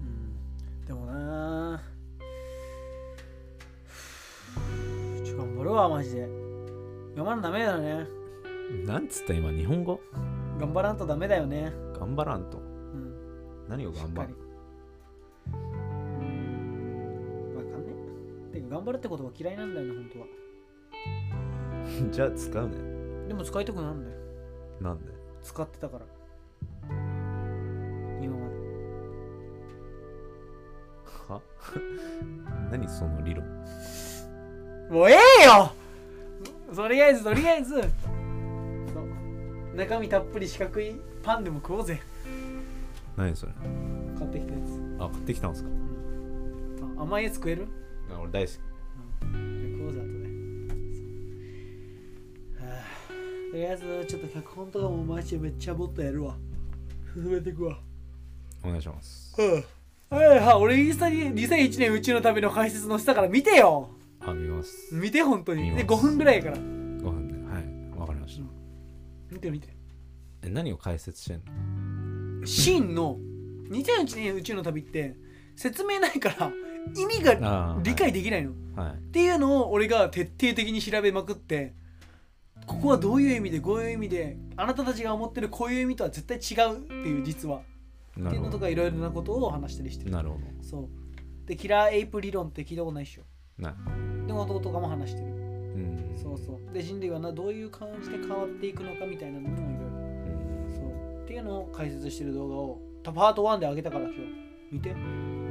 うん。でもな。ちょ頑張るわマジで。頑張らんダメだよね。なんつった今日本語？頑張らんとダメだよね頑張らんとうん何を頑張るうんわかんねえてか頑張るってことは嫌いなんだよね本当はじゃあ使うねでも使いたくなるんだよなんで使ってたから今までは何その理論もうええよとりあえずとりあえず中身たっぷり四角いパンでも食おうぜ。何それ？買ってきたやつ。あ買ってきたんですか？あ甘いやつ食える？あ俺大好き。食おうぜ後で。はあ。とりあえずちょっと脚本とかもマジでめっちゃもっとやるわ。進めていくわ。お願いします。うん。はいはい俺インスタに2001年宇宙の旅の解説載せたから見てよ。あ見ます。見て本当に。で見ます。5分ぐらいやから。5分ではいわかりました見て見て。え何を解説してんの？シーンの2001年宇宙の旅って説明ないから意味が理解できないの、はい。っていうのを俺が徹底的に調べまくってここはどういう意味でこういう意味であなたたちが思ってるこういう意味とは絶対違うっていう実は。っていうのとかいろいろなことを話したりしてる。なるほそう。でキラーエイプ理論って聞いたことないっしょ。どなでも弟とかも話してるうん。そうそう。で人類はなどういう感じで変わっていくのかみたいなのもいろいろ。うん。そう。っていうのを解説してる動画をパート1で上げたから今日。見て。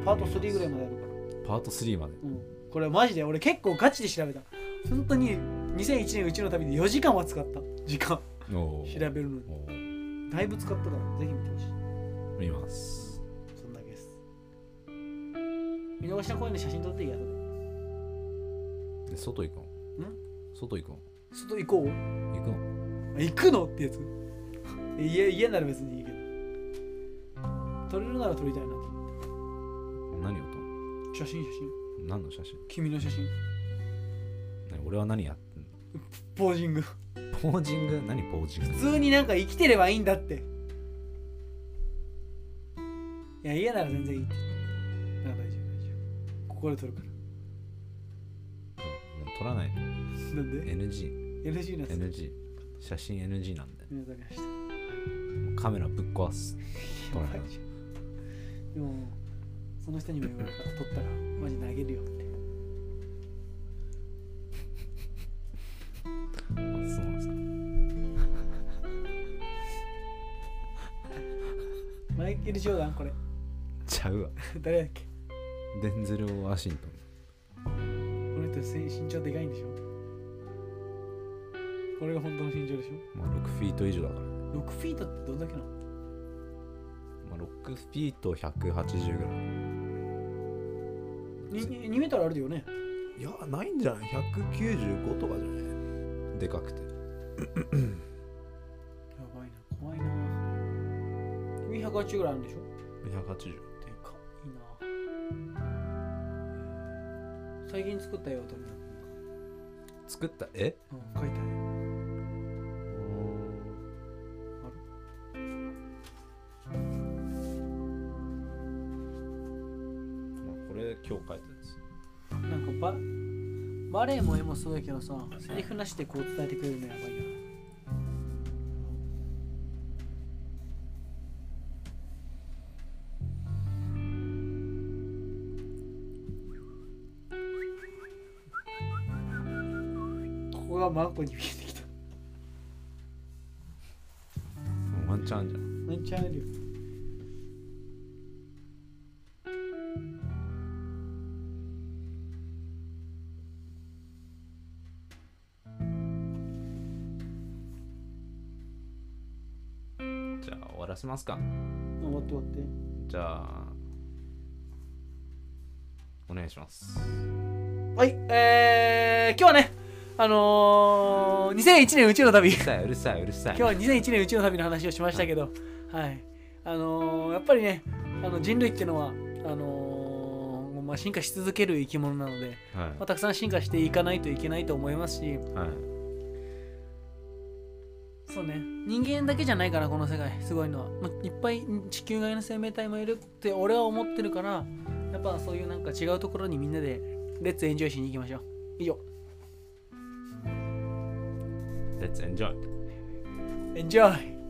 パート3ぐらいまでやるから。パート3まで。うん、これマジで俺結構ガチで調べた。本当に2001年うちの旅で4時間は使った。時間。おー。調べるのに。おー。だいぶ使ったからぜひ見てほしい。見ます。そんだけです。見逃しの声の写真撮っていいやで。外行くの？外行くの？外行こう？行くの？あ行くの？ってやつ？え家家なら別にいいけど。撮れるなら撮りたいなと思って。何を撮る写真写真。の何の写真？君の写真。ね俺は何や？ってんポージング。のポージング？何ポージング？普通になんか生きてればいいんだって。いや家なら全然いいって。だから大丈夫大丈夫。ここで撮るから。うん撮らないなんで？NG NG なんですよ NG 写真 NG なんで。カメラぶっ壊す。撮らないやばい。じゃんでもその人にも言われた撮ったらマジ投げるよって。あそうなんですか。マイケル・ジョーダンこれ。ちゃうわ。誰だっけ？デンゼル・ワシントこの人身身長でかいんでしょ？これが本当の身長でしょ？ンもう6フィート以上だから。6フィートってどんだけなの？まあ、6フィート180ぐらい 2, 2メートルあるよね。いやないんじゃない？195とかじゃない？でかくて。やばいな。怖いな。君180ぐらいあるんでしょ？180でかいな。最近作ったよ鳥の作った？絵うん書いたねレエも絵もそうやけどさセリフなしでこう伝えてくれるのやばいな。ここがマンコに見えてわらせますか？終わって終わって。じゃあお願いします。はいえー、今日はねあのー、2001年宇宙の旅。うるさいうるさいうるさい。今日は2001年宇宙の旅の話をしましたけど、はい、あのーやっぱりね、あの人類っていうのは、あのーまあ、進化し続ける生き物なので、はい。まあ、たくさん進化していかないといけないと思いますし、はいそうね、人間だけじゃないから、この世界、すごいのは。まあ、いっぱい地球外の生命体もいるって俺は思ってるから、やっぱそういうなんか違うところにみんなで、 let's enjoy しに行きましょう。以上、Let's enjoy enjoy